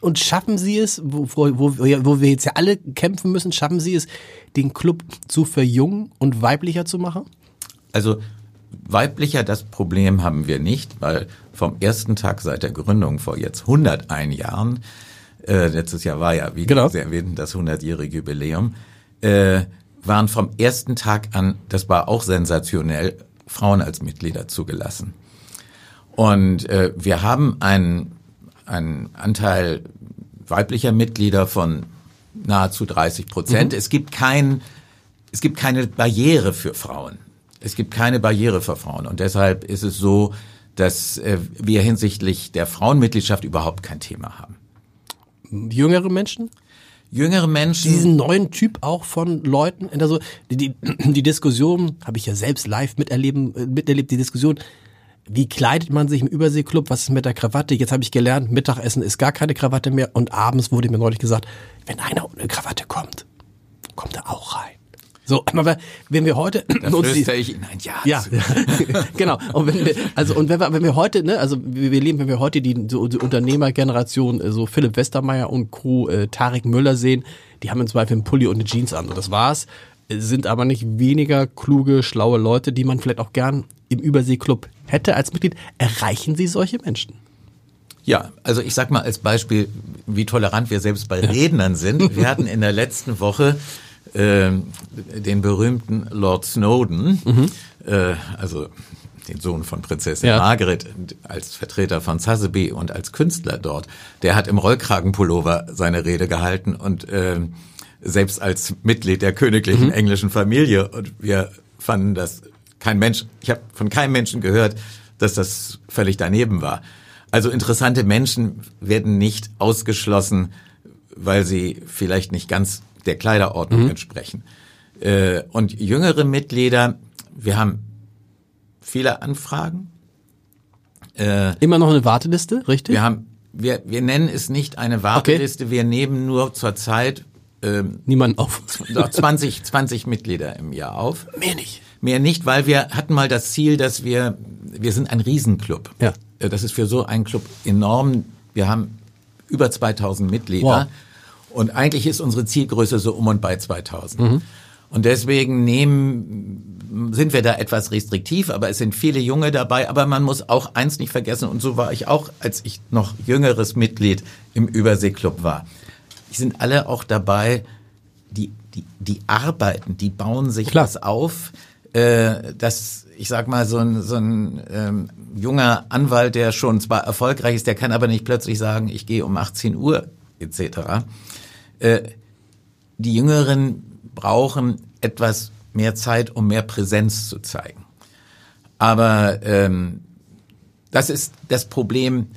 Speaker 2: und schaffen Sie es, wo, wo, wo wir jetzt ja alle kämpfen müssen, schaffen Sie es, den Club zu verjungen und weiblicher zu machen?
Speaker 3: Also weiblicher das Problem haben wir nicht, weil vom ersten Tag seit der Gründung vor jetzt 101 Jahren äh, letztes Jahr war ja, wie genau. Sie erwähnten, das 100-jährige Jubiläum, äh, waren vom ersten Tag an, das war auch sensationell, Frauen als Mitglieder zugelassen. Und äh, wir haben einen, einen Anteil weiblicher Mitglieder von nahezu 30 Prozent. Mhm. Es gibt kein, es gibt keine Barriere für Frauen. Es gibt keine Barriere für Frauen. Und deshalb ist es so, dass äh, wir hinsichtlich der Frauenmitgliedschaft überhaupt kein Thema haben
Speaker 2: jüngere Menschen?
Speaker 3: Jüngere Menschen.
Speaker 2: Diesen neuen Typ auch von Leuten. Also die, die, die Diskussion habe ich ja selbst live miterleben, äh, miterlebt, die Diskussion. Wie kleidet man sich im Überseeklub? Was ist mit der Krawatte? Jetzt habe ich gelernt, Mittagessen ist gar keine Krawatte mehr. Und abends wurde mir neulich gesagt, wenn einer ohne Krawatte kommt, kommt er auch rein. So, aber wenn wir heute
Speaker 3: da uns die, ich Ihnen ein Ja.
Speaker 2: Ja, genau. Und wenn wir, also und wenn wir, wenn wir heute, ne, also wir, leben, wenn wir heute die, so, die Unternehmergeneration, äh, so Philipp Westermeier und Co. Äh, Tarek Müller sehen, die haben im Zweifel einen Pulli und eine Jeans an. Und das war's. Sind aber nicht weniger kluge, schlaue Leute, die man vielleicht auch gern im Überseeklub hätte als Mitglied. Erreichen Sie solche Menschen?
Speaker 3: Ja, also ich sag mal als Beispiel, wie tolerant wir selbst bei Rednern sind. Wir hatten in der letzten Woche äh, den berühmten Lord Snowden, mhm. äh, also den Sohn von Prinzessin ja. Margaret als Vertreter von Sotheby und als Künstler dort, der hat im Rollkragenpullover seine Rede gehalten und äh, selbst als Mitglied der königlichen mhm. englischen Familie und wir fanden das kein Mensch, ich habe von keinem Menschen gehört, dass das völlig daneben war. Also interessante Menschen werden nicht ausgeschlossen, weil sie vielleicht nicht ganz der Kleiderordnung mhm. entsprechen. Äh, und jüngere Mitglieder, wir haben viele Anfragen.
Speaker 2: Äh, Immer noch eine Warteliste, richtig?
Speaker 3: Wir haben, wir, wir nennen es nicht eine Warteliste, okay. wir nehmen nur zurzeit
Speaker 2: ähm, niemanden auf.
Speaker 3: 20, 20 Mitglieder im Jahr auf.
Speaker 2: Mehr nicht.
Speaker 3: Mehr nicht, weil wir hatten mal das Ziel, dass wir, wir sind ein Riesenclub.
Speaker 2: Ja.
Speaker 3: Äh, das ist für so einen Club enorm. Wir haben über 2000 Mitglieder. Wow. Und eigentlich ist unsere Zielgröße so um und bei 2000. Mhm. Und deswegen nehmen, sind wir da etwas restriktiv, aber es sind viele Junge dabei. Aber man muss auch eins nicht vergessen, und so war ich auch, als ich noch jüngeres Mitglied im Überseeklub war. Die sind alle auch dabei, die, die, die arbeiten, die bauen sich Klar. was auf. Äh, das, ich sag mal, so ein, so ein ähm, junger Anwalt, der schon zwar erfolgreich ist, der kann aber nicht plötzlich sagen, ich gehe um 18 Uhr etc. Äh, die Jüngeren brauchen etwas mehr Zeit, um mehr Präsenz zu zeigen. Aber ähm, das ist das Problem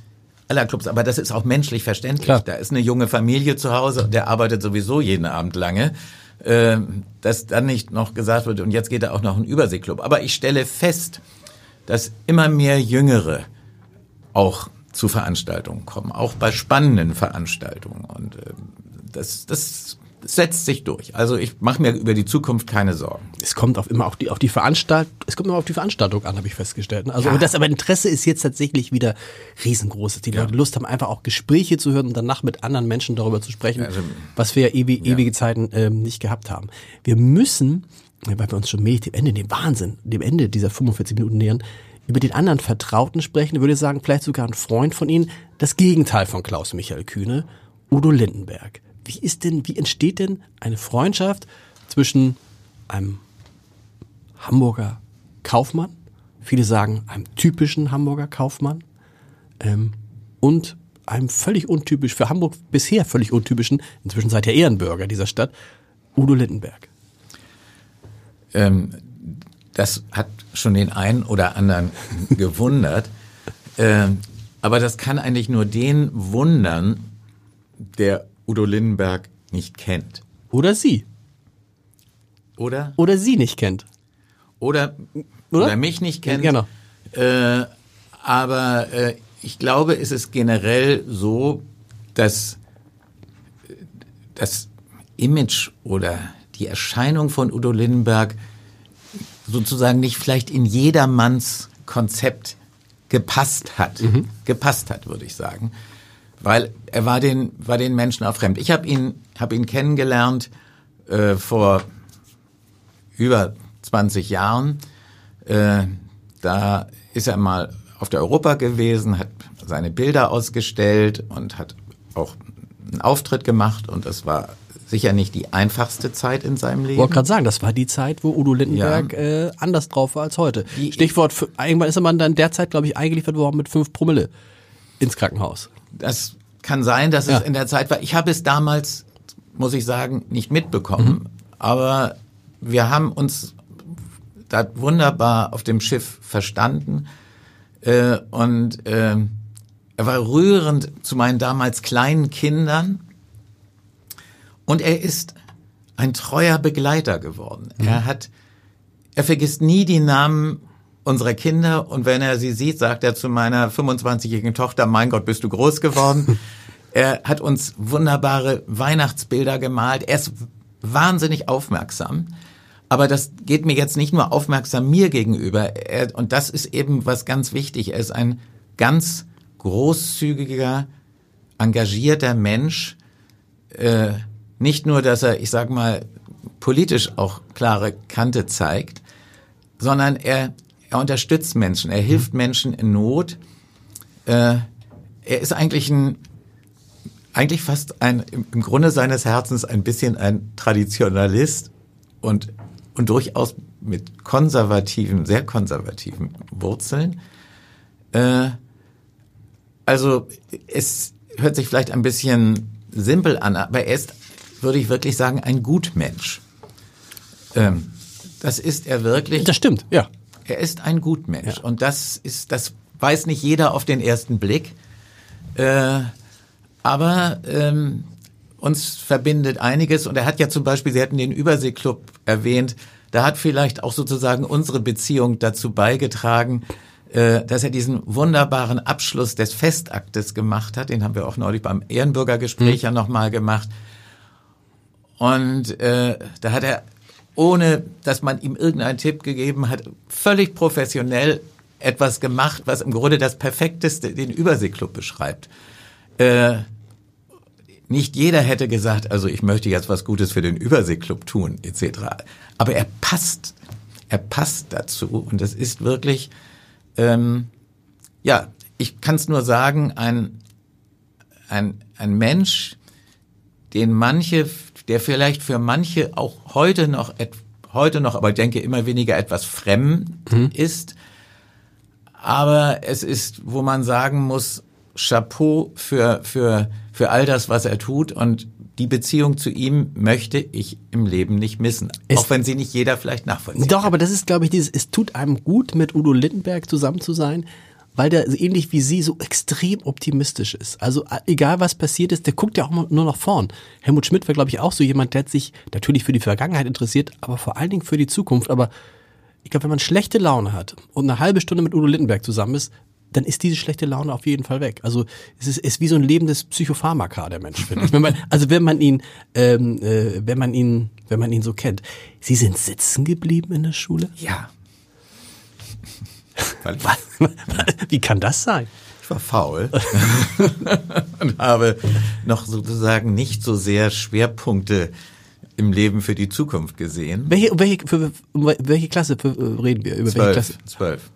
Speaker 3: aller Clubs, aber das ist auch menschlich verständlich. Klar. Da ist eine junge Familie zu Hause, der arbeitet sowieso jeden Abend lange, äh, dass dann nicht noch gesagt wird, und jetzt geht er auch noch ein Überseeklub. Aber ich stelle fest, dass immer mehr Jüngere auch zu Veranstaltungen kommen, auch bei spannenden Veranstaltungen. Und äh, das, das setzt sich durch. Also ich mache mir über die Zukunft keine Sorgen.
Speaker 2: Es kommt auf immer auf die auf die Veranstaltung, es kommt immer auf die Veranstaltung an, habe ich festgestellt. Also ja. das aber Interesse ist jetzt tatsächlich wieder riesengroß. Die ja. Leute Lust haben einfach auch Gespräche zu hören und danach mit anderen Menschen darüber zu sprechen, also, was wir ja ewig, ewige Zeiten ähm, nicht gehabt haben. Wir müssen, weil wir uns schon mehr dem Ende, dem Wahnsinn, dem Ende dieser 45 Minuten nähern, über den anderen Vertrauten sprechen. Ich würde sagen, vielleicht sogar ein Freund von Ihnen, das Gegenteil von Klaus Michael Kühne, Udo Lindenberg wie ist denn, wie entsteht denn eine Freundschaft zwischen einem Hamburger Kaufmann, viele sagen einem typischen Hamburger Kaufmann, ähm, und einem völlig untypisch, für Hamburg bisher völlig untypischen, inzwischen seid ihr Ehrenbürger dieser Stadt, Udo Lindenberg.
Speaker 3: Ähm, das hat schon den einen oder anderen gewundert. Äh, aber das kann eigentlich nur den wundern, der Udo Lindenberg nicht kennt.
Speaker 2: Oder sie.
Speaker 3: Oder?
Speaker 2: Oder sie nicht kennt.
Speaker 3: Oder,
Speaker 2: Oder?
Speaker 3: oder, mich nicht kennt.
Speaker 2: Genau.
Speaker 3: Äh, aber äh, ich glaube, es ist generell so, dass das Image oder die Erscheinung von Udo Lindenberg sozusagen nicht vielleicht in jedermanns Konzept gepasst hat. Gepasst hat, würde ich sagen. Weil er war den, war den Menschen auch fremd. Ich habe ihn, hab ihn kennengelernt äh, vor über 20 Jahren. Äh, da ist er mal auf der Europa gewesen, hat seine Bilder ausgestellt und hat auch einen Auftritt gemacht und das war sicher nicht die einfachste Zeit in seinem
Speaker 2: Ich
Speaker 3: Leben.
Speaker 2: wollte gerade sagen, das war die Zeit, wo Udo Lindenberg äh, anders drauf war als heute.
Speaker 3: Die-
Speaker 2: Stichwort, irgendwann ist man dann derzeit, glaube ich, eingeliefert worden mit fünf Promille ins Krankenhaus.
Speaker 3: Das kann sein, dass
Speaker 2: Ja.
Speaker 3: es in der Zeit war. Ich habe es damals, muss ich sagen, nicht mitbekommen. Aber wir haben uns da wunderbar auf dem Schiff verstanden. Äh, und äh, er war rührend zu meinen damals kleinen Kindern. Und er ist ein treuer Begleiter geworden. Er hat, er vergisst nie die Namen unserer Kinder und wenn er sie sieht, sagt er zu meiner 25-jährigen Tochter, mein Gott, bist du groß geworden. er hat uns wunderbare Weihnachtsbilder gemalt. Er ist wahnsinnig aufmerksam. Aber das geht mir jetzt nicht nur aufmerksam mir gegenüber. Er, und das ist eben was ganz wichtig. Er ist ein ganz großzügiger, engagierter Mensch. Äh, nicht nur, dass er, ich sag mal, politisch auch klare Kante zeigt, sondern er, er unterstützt Menschen, er hilft Menschen in Not. Äh, er ist eigentlich ein, eigentlich fast ein, im im Grunde seines Herzens ein bisschen ein Traditionalist und, und durchaus mit konservativen, sehr konservativen Wurzeln. Äh, also es hört sich vielleicht ein bisschen simpel an, aber er ist, würde ich wirklich sagen, ein Gutmensch. Ähm, das ist er wirklich.
Speaker 2: Das stimmt, ja.
Speaker 3: Er ist ein Gutmensch und das ist, das weiß nicht jeder auf den ersten Blick. Äh, aber ähm, uns verbindet einiges und er hat ja zum Beispiel, Sie hatten den Überseeklub erwähnt, da hat vielleicht auch sozusagen unsere Beziehung dazu beigetragen, äh, dass er diesen wunderbaren Abschluss des Festaktes gemacht hat. Den haben wir auch neulich beim Ehrenbürgergespräch ja nochmal gemacht. Und äh, da hat er, ohne dass man ihm irgendeinen Tipp gegeben hat, völlig professionell etwas gemacht, was im Grunde das perfekteste den Überseeklub beschreibt. Äh, nicht jeder hätte gesagt, also ich möchte jetzt was Gutes für den Überseeklub tun, etc. Aber er passt, er passt dazu und es ist wirklich, ähm, ja, ich kann es nur sagen, ein, ein, ein Mensch, den manche, der vielleicht für manche auch heute noch, heute noch, aber ich denke immer weniger etwas fremd ist. Aber es ist, wo man sagen muss, Chapeau für, für, für all das, was er tut und die Beziehung zu ihm möchte ich im Leben nicht missen.
Speaker 2: Es-
Speaker 3: auch wenn sie nicht jeder vielleicht nachvollzieht.
Speaker 2: Doch, aber das ist, glaube ich, dieses, es tut einem gut, mit Udo Lindenberg zusammen zu sein, weil der ähnlich wie Sie so extrem optimistisch ist. Also äh, egal was passiert ist, der guckt ja auch nur nach vorn. Helmut Schmidt war, glaube ich, auch so jemand, der hat sich natürlich für die Vergangenheit interessiert, aber vor allen Dingen für die Zukunft. Aber ich glaube, wenn man schlechte Laune hat und eine halbe Stunde mit Udo Lindenberg zusammen ist, dann ist diese schlechte Laune auf jeden Fall weg. Also es ist, ist wie so ein lebendes Psychopharmaka, der Mensch, finde ich. Wenn man, also wenn man ihn, ähm, äh, wenn man ihn, wenn man ihn so kennt. Sie sind sitzen geblieben in der Schule?
Speaker 3: Ja. Weil
Speaker 2: Wie kann das sein?
Speaker 3: ich war faul und habe noch sozusagen nicht so sehr Schwerpunkte im Leben für die Zukunft gesehen.
Speaker 2: Welche, welche, für, welche Klasse äh, reden wir? Über welche Klasse?
Speaker 3: Zwölf.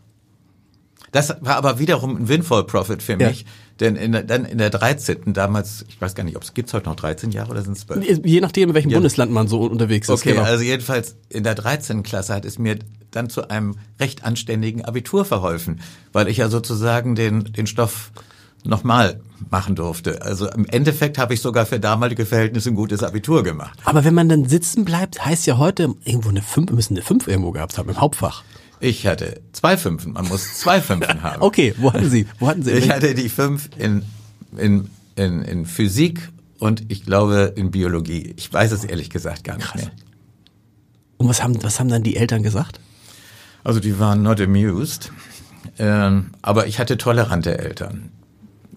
Speaker 3: Das war aber wiederum ein Windfall Profit für
Speaker 2: Ja.
Speaker 3: mich, denn in der, dann in der 13. damals, ich weiß gar nicht, ob es gibt's heute noch 13 Jahre oder sind es 12?
Speaker 2: Je nachdem, in welchem
Speaker 3: Ja.
Speaker 2: Bundesland man so unterwegs ist.
Speaker 3: Okay,
Speaker 2: genau.
Speaker 3: also jedenfalls in der 13. Klasse hat es mir dann zu einem recht anständigen Abitur verholfen, weil ich ja sozusagen den, den Stoff nochmal machen durfte. Also im Endeffekt habe ich sogar für damalige Verhältnisse ein gutes Abitur gemacht.
Speaker 2: Aber wenn man dann sitzen bleibt, heißt ja heute irgendwo eine 5, müssen eine 5 irgendwo gehabt haben im Hauptfach.
Speaker 3: Ich hatte zwei Fünfen. Man muss zwei Fünfen haben.
Speaker 2: Okay, wo hatten Sie? Wo hatten Sie?
Speaker 3: Ich hatte die fünf in, in, in, in Physik und ich glaube in Biologie. Ich weiß es ehrlich gesagt gar nicht
Speaker 2: Krass.
Speaker 3: mehr.
Speaker 2: Und was haben, was haben dann die Eltern gesagt?
Speaker 3: Also die waren not amused. Ähm, aber ich hatte tolerante Eltern.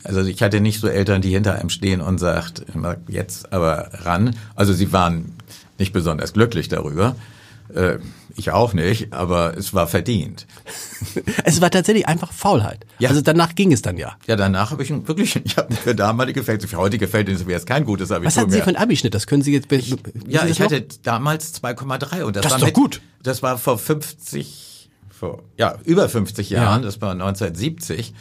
Speaker 3: Also ich hatte nicht so Eltern, die hinter einem stehen und sagt, jetzt aber ran. Also sie waren nicht besonders glücklich darüber. Äh, ich auch nicht, aber es war verdient.
Speaker 2: Es war tatsächlich einfach Faulheit.
Speaker 3: Ja.
Speaker 2: Also danach ging es dann ja.
Speaker 3: Ja, danach habe ich wirklich, ich habe für damalige Verhältnisse, für heutige Verhältnisse wäre es kein gutes Abitur
Speaker 2: Was hatten Sie
Speaker 3: mehr.
Speaker 2: für einen Abischnitt? Das können Sie jetzt. wissen
Speaker 3: Ja, ich
Speaker 2: noch?
Speaker 3: hatte damals 2,3 und das,
Speaker 2: Das
Speaker 3: war
Speaker 2: ist doch
Speaker 3: mit,
Speaker 2: gut.
Speaker 3: Das war vor 50, vor ja über 50 Jahren. Das war 1970.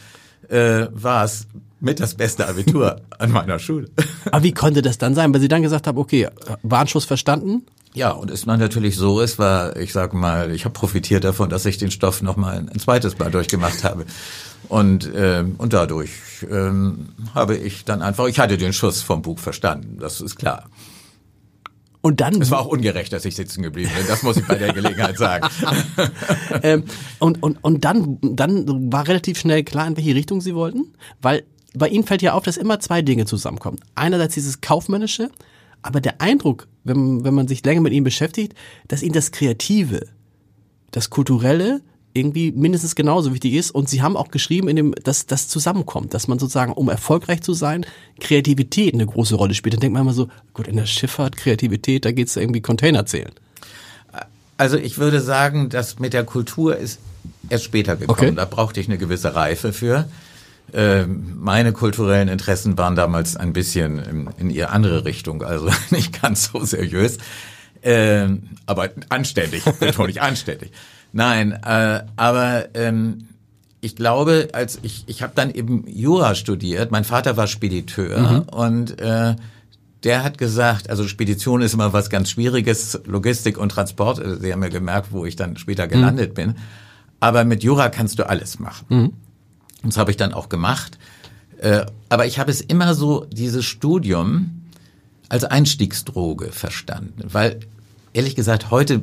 Speaker 3: Äh, war es mit das beste Abitur an meiner Schule.
Speaker 2: Aber wie konnte das dann sein? Weil Sie dann gesagt haben, okay, Warnschuss verstanden?
Speaker 3: Ja, und es war natürlich so, es war, ich sag mal, ich habe profitiert davon, dass ich den Stoff nochmal ein, ein zweites Mal durchgemacht habe. Und, ähm, und dadurch ähm, habe ich dann einfach, ich hatte den Schuss vom Bug verstanden, das ist klar.
Speaker 2: Und dann
Speaker 3: Es war auch ungerecht, dass ich sitzen geblieben bin, das muss ich bei der Gelegenheit sagen.
Speaker 2: ähm, und, und, und dann, dann war relativ schnell klar, in welche Richtung Sie wollten, weil bei Ihnen fällt ja auf, dass immer zwei Dinge zusammenkommen. Einerseits dieses Kaufmännische, aber der Eindruck, wenn, wenn man sich länger mit Ihnen beschäftigt, dass Ihnen das Kreative, das Kulturelle irgendwie mindestens genauso wichtig ist. Und Sie haben auch geschrieben, in dem, dass das zusammenkommt, dass man sozusagen, um erfolgreich zu sein, Kreativität eine große Rolle spielt. Dann denkt man immer so, gut, in der Schifffahrt, Kreativität, da geht's irgendwie Container zählen.
Speaker 3: Also ich würde sagen, das mit der Kultur ist erst später gekommen.
Speaker 2: Okay.
Speaker 3: Da brauchte ich eine gewisse Reife für. Ähm, Meine kulturellen Interessen waren damals ein bisschen in, in ihr andere Richtung, also nicht ganz so seriös, ähm, aber anständig, betone ich anständig. Nein, äh, aber ähm, ich glaube, als ich ich habe dann eben Jura studiert. Mein Vater war Spediteur und äh, der hat gesagt, also Spedition ist immer was ganz Schwieriges, Logistik und Transport. äh, Sie haben ja gemerkt, wo ich dann später gelandet bin. Aber mit Jura kannst du alles machen. Und das habe ich dann auch gemacht. Äh, aber ich habe es immer so, dieses Studium als Einstiegsdroge verstanden. Weil, ehrlich gesagt, heute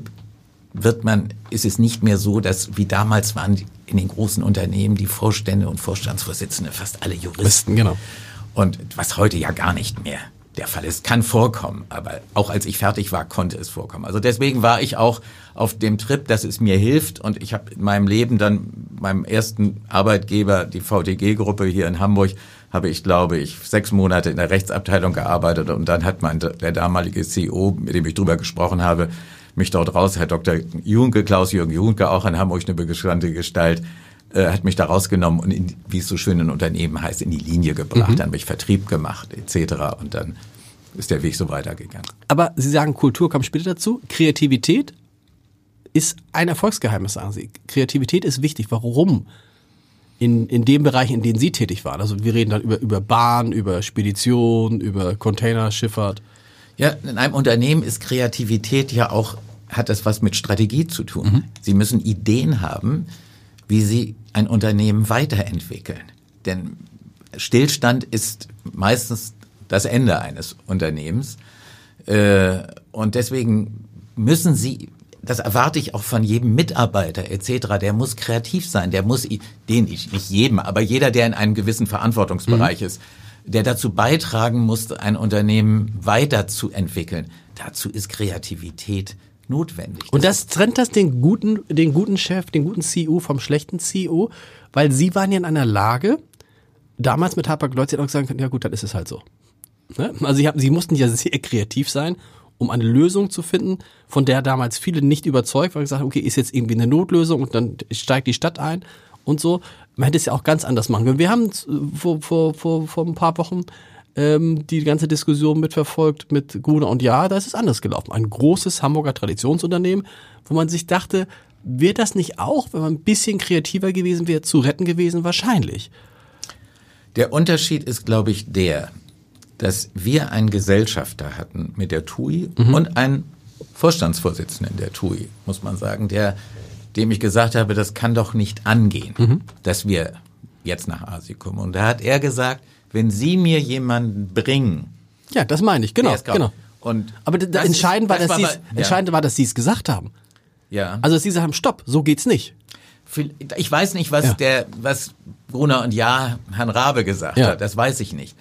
Speaker 3: wird man, ist es nicht mehr so, dass wie damals waren die- in den großen Unternehmen die Vorstände und Vorstandsvorsitzende fast alle Juristen.
Speaker 2: Juristen, genau.
Speaker 3: Und was heute ja gar nicht mehr der Fall ist, kann vorkommen. Aber auch als ich fertig war, konnte es vorkommen. Also deswegen war ich auch auf dem Trip, dass es mir hilft. Und ich habe in meinem Leben dann meinem ersten Arbeitgeber, die VTG-Gruppe hier in Hamburg, habe ich, glaube ich, sechs Monate in der Rechtsabteilung gearbeitet. Und dann hat mein, der damalige CEO, mit dem ich drüber gesprochen habe, mich dort raus, Herr Dr. Junke, Klaus-Jürgen Junke, auch in Hamburg eine bekannte Gestalt, äh, hat mich da rausgenommen und, in, wie es so schön in Unternehmen heißt, in die Linie gebracht. Dann habe ich Vertrieb gemacht, etc. Und dann ist der Weg so weitergegangen.
Speaker 2: Aber Sie sagen, Kultur kommt später dazu. Kreativität ist ein Erfolgsgeheimnis, sagen Sie. Kreativität ist wichtig. Warum? In, in dem Bereich, in denen Sie tätig waren. Also wir reden dann über, über Bahn, über Spedition, über Containerschifffahrt.
Speaker 3: Ja, in einem Unternehmen ist Kreativität ja auch, hat das was mit Strategie zu tun. Sie müssen Ideen haben, wie Sie ein Unternehmen weiterentwickeln. Denn Stillstand ist meistens das Ende eines Unternehmens. Äh, Und deswegen müssen Sie, das erwarte ich auch von jedem Mitarbeiter etc., der muss kreativ sein, der muss, den ich, nicht jedem, aber jeder, der in einem gewissen Verantwortungsbereich ist, der dazu beitragen muss, ein Unternehmen weiterzuentwickeln. Dazu ist Kreativität notwendig.
Speaker 2: Und das trennt das den guten, den guten Chef, den guten CEO vom schlechten CEO, weil Sie waren ja in einer Lage, damals mit Hapag-Lloyd, Sie hätten auch sagen können, ja gut, dann ist es halt so. Ne? Also Sie, haben, Sie mussten ja sehr kreativ sein, um eine Lösung zu finden, von der damals viele nicht überzeugt waren, gesagt okay, ist jetzt irgendwie eine Notlösung und dann steigt die Stadt ein und so. Man hätte es ja auch ganz anders machen können. Wir haben vor, vor, vor, vor ein paar Wochen ähm, die ganze Diskussion mitverfolgt mit Gruner und Ja, da ist es anders gelaufen. Ein großes Hamburger Traditionsunternehmen, wo man sich dachte, wäre das nicht auch, wenn man ein bisschen kreativer gewesen wäre, zu retten gewesen? Wahrscheinlich.
Speaker 3: Der Unterschied ist, glaube ich, der, dass wir einen Gesellschafter hatten mit der TUI und einen Vorstandsvorsitzenden der TUI, muss man sagen, der, dem ich gesagt habe, das kann doch nicht angehen, dass wir jetzt nach Asikum. Und da hat er gesagt, wenn Sie mir jemanden bringen,
Speaker 2: Ja, das meine ich, genau, genau.
Speaker 3: Und
Speaker 2: Aber
Speaker 3: das
Speaker 2: entscheidend,
Speaker 3: ist-
Speaker 2: war,
Speaker 3: das
Speaker 2: dass
Speaker 3: war ja.
Speaker 2: entscheidend war, dass sie es gesagt haben.
Speaker 3: ja.
Speaker 2: Also dass sie haben, stopp, so geht's nicht.
Speaker 3: Ich weiß nicht, was
Speaker 2: Ja.
Speaker 3: der, was Gruner und Ja Herrn Rabe gesagt
Speaker 2: Ja.
Speaker 3: hat. Das weiß ich nicht.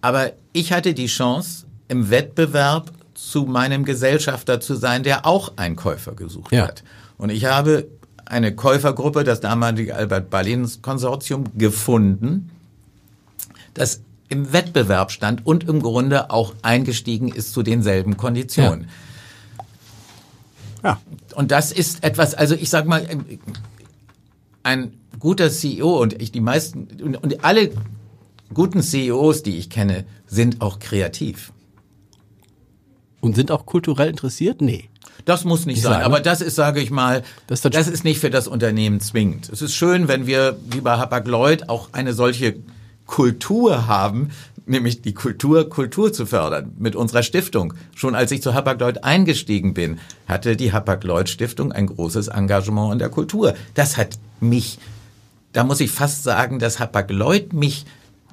Speaker 3: Aber ich hatte die Chance, im Wettbewerb zu meinem Gesellschafter zu sein, der auch einen Käufer gesucht
Speaker 2: Ja.
Speaker 3: hat. Und ich habe eine Käufergruppe, das damalige Albert Ballins Konsortium, gefunden, das im Wettbewerb stand und im Grunde auch eingestiegen ist zu denselben Konditionen.
Speaker 2: Ja.
Speaker 3: Und das ist etwas, also ich sag mal, ein guter CEO und ich die meisten und, und alle guten CEOs, die ich kenne, sind auch kreativ.
Speaker 2: Und sind auch kulturell interessiert? Nee.
Speaker 3: Das muss nicht
Speaker 2: Ich
Speaker 3: sein,
Speaker 2: sage-
Speaker 3: aber das ist, sage ich mal,
Speaker 2: Das
Speaker 3: das,
Speaker 2: ist dann-
Speaker 3: ist nicht für das Unternehmen zwingend. Es ist schön, wenn wir, wie bei Hapag-Lloyd, auch eine solche Kultur haben, nämlich die Kultur, Kultur zu fördern mit unserer Stiftung. Schon als ich zu Hapag-Lloyd eingestiegen bin, hatte die Hapag-Lloyd-Stiftung ein großes Engagement in der Kultur. Das hat mich, da muss ich fast sagen, dass Hapag-Lloyd mich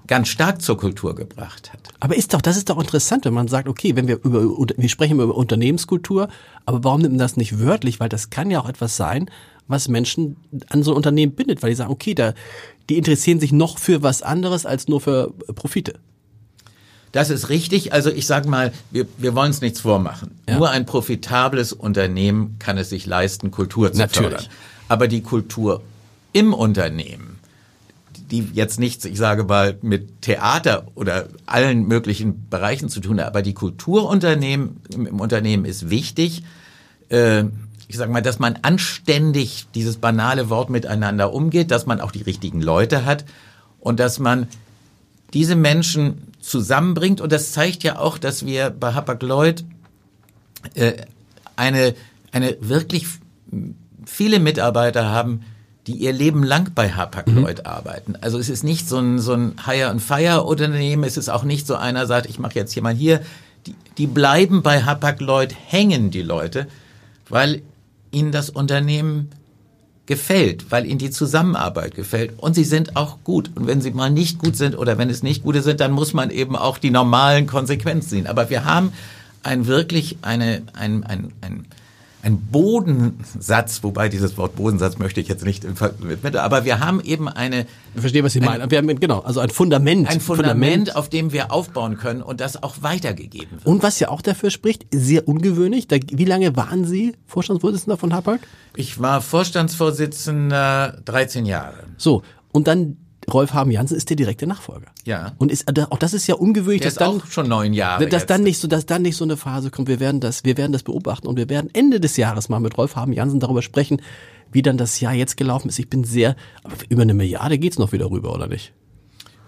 Speaker 3: ganz stark zur Kultur gebracht hat.
Speaker 2: Aber ist doch, das ist doch interessant, wenn man sagt, okay, wenn wir über, wir sprechen über Unternehmenskultur, aber warum nimmt man das nicht wörtlich? Weil das kann ja auch etwas sein, was Menschen an so ein Unternehmen bindet, weil die sagen, okay, da, die interessieren sich noch für was anderes als nur für Profite.
Speaker 3: Das ist richtig. Also ich sage mal, wir, wir wollen es nichts vormachen.
Speaker 2: Ja.
Speaker 3: Nur ein profitables Unternehmen kann es sich leisten, Kultur zu
Speaker 2: Natürlich.
Speaker 3: fördern. Aber die Kultur im Unternehmen, die jetzt nichts, ich sage mal, mit Theater oder allen möglichen Bereichen zu tun hat, aber die Kulturunternehmen im, Unternehmen ist wichtig. Äh, ich sage mal, dass man anständig dieses banale Wort miteinander umgeht, dass man auch die richtigen Leute hat und dass man diese Menschen zusammenbringt. Und das zeigt ja auch, dass wir bei Hapag-Lloyd äh, eine, eine wirklich viele Mitarbeiter haben, die ihr Leben lang bei Hapag-Lloyd arbeiten. Also es ist nicht so ein, so ein Hire-and-Fire-Unternehmen, es ist auch nicht so einer sagt, ich mache jetzt hier mal hier. Die, die bleiben bei Hapag-Lloyd hängen, die Leute, weil ihnen das Unternehmen gefällt, weil ihnen die Zusammenarbeit gefällt und sie sind auch gut. Und wenn sie mal nicht gut sind oder wenn es nicht gute sind, dann muss man eben auch die normalen Konsequenzen ziehen. Aber wir haben ein wirklich eine, ein, ein, ein, ein Bodensatz, wobei dieses Wort Bodensatz möchte ich jetzt nicht mit, aber wir haben eben eine,
Speaker 2: Ich verstehe, was Sie meinen. Wir haben, genau, also ein Fundament.
Speaker 3: ein Fundament, auf dem wir aufbauen können und das auch weitergegeben wird.
Speaker 2: Und was ja auch dafür spricht, sehr ungewöhnlich. Da, wie lange waren Sie Vorstandsvorsitzender von Hapag?
Speaker 3: Ich war Vorstandsvorsitzender 13 Jahre.
Speaker 2: So, und dann Rolf Haben Jansen ist der direkte Nachfolger.
Speaker 3: Ja.
Speaker 2: Und ist, auch das ist ja ungewöhnlich,
Speaker 3: Der
Speaker 2: dass
Speaker 3: ist
Speaker 2: dann,
Speaker 3: auch schon neun Jahre.
Speaker 2: dass
Speaker 3: jetzt.
Speaker 2: dann nicht so, dass dann nicht so eine Phase kommt. Wir werden das, wir werden das beobachten und wir werden Ende des Jahres mal mit Rolf Haben Jansen darüber sprechen, wie dann das Jahr jetzt gelaufen ist. Ich bin sehr, aber über eine Milliarde geht's noch wieder rüber, oder nicht?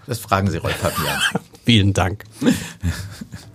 Speaker 3: Das fragen Sie Rolf Fabian.
Speaker 2: Vielen Dank.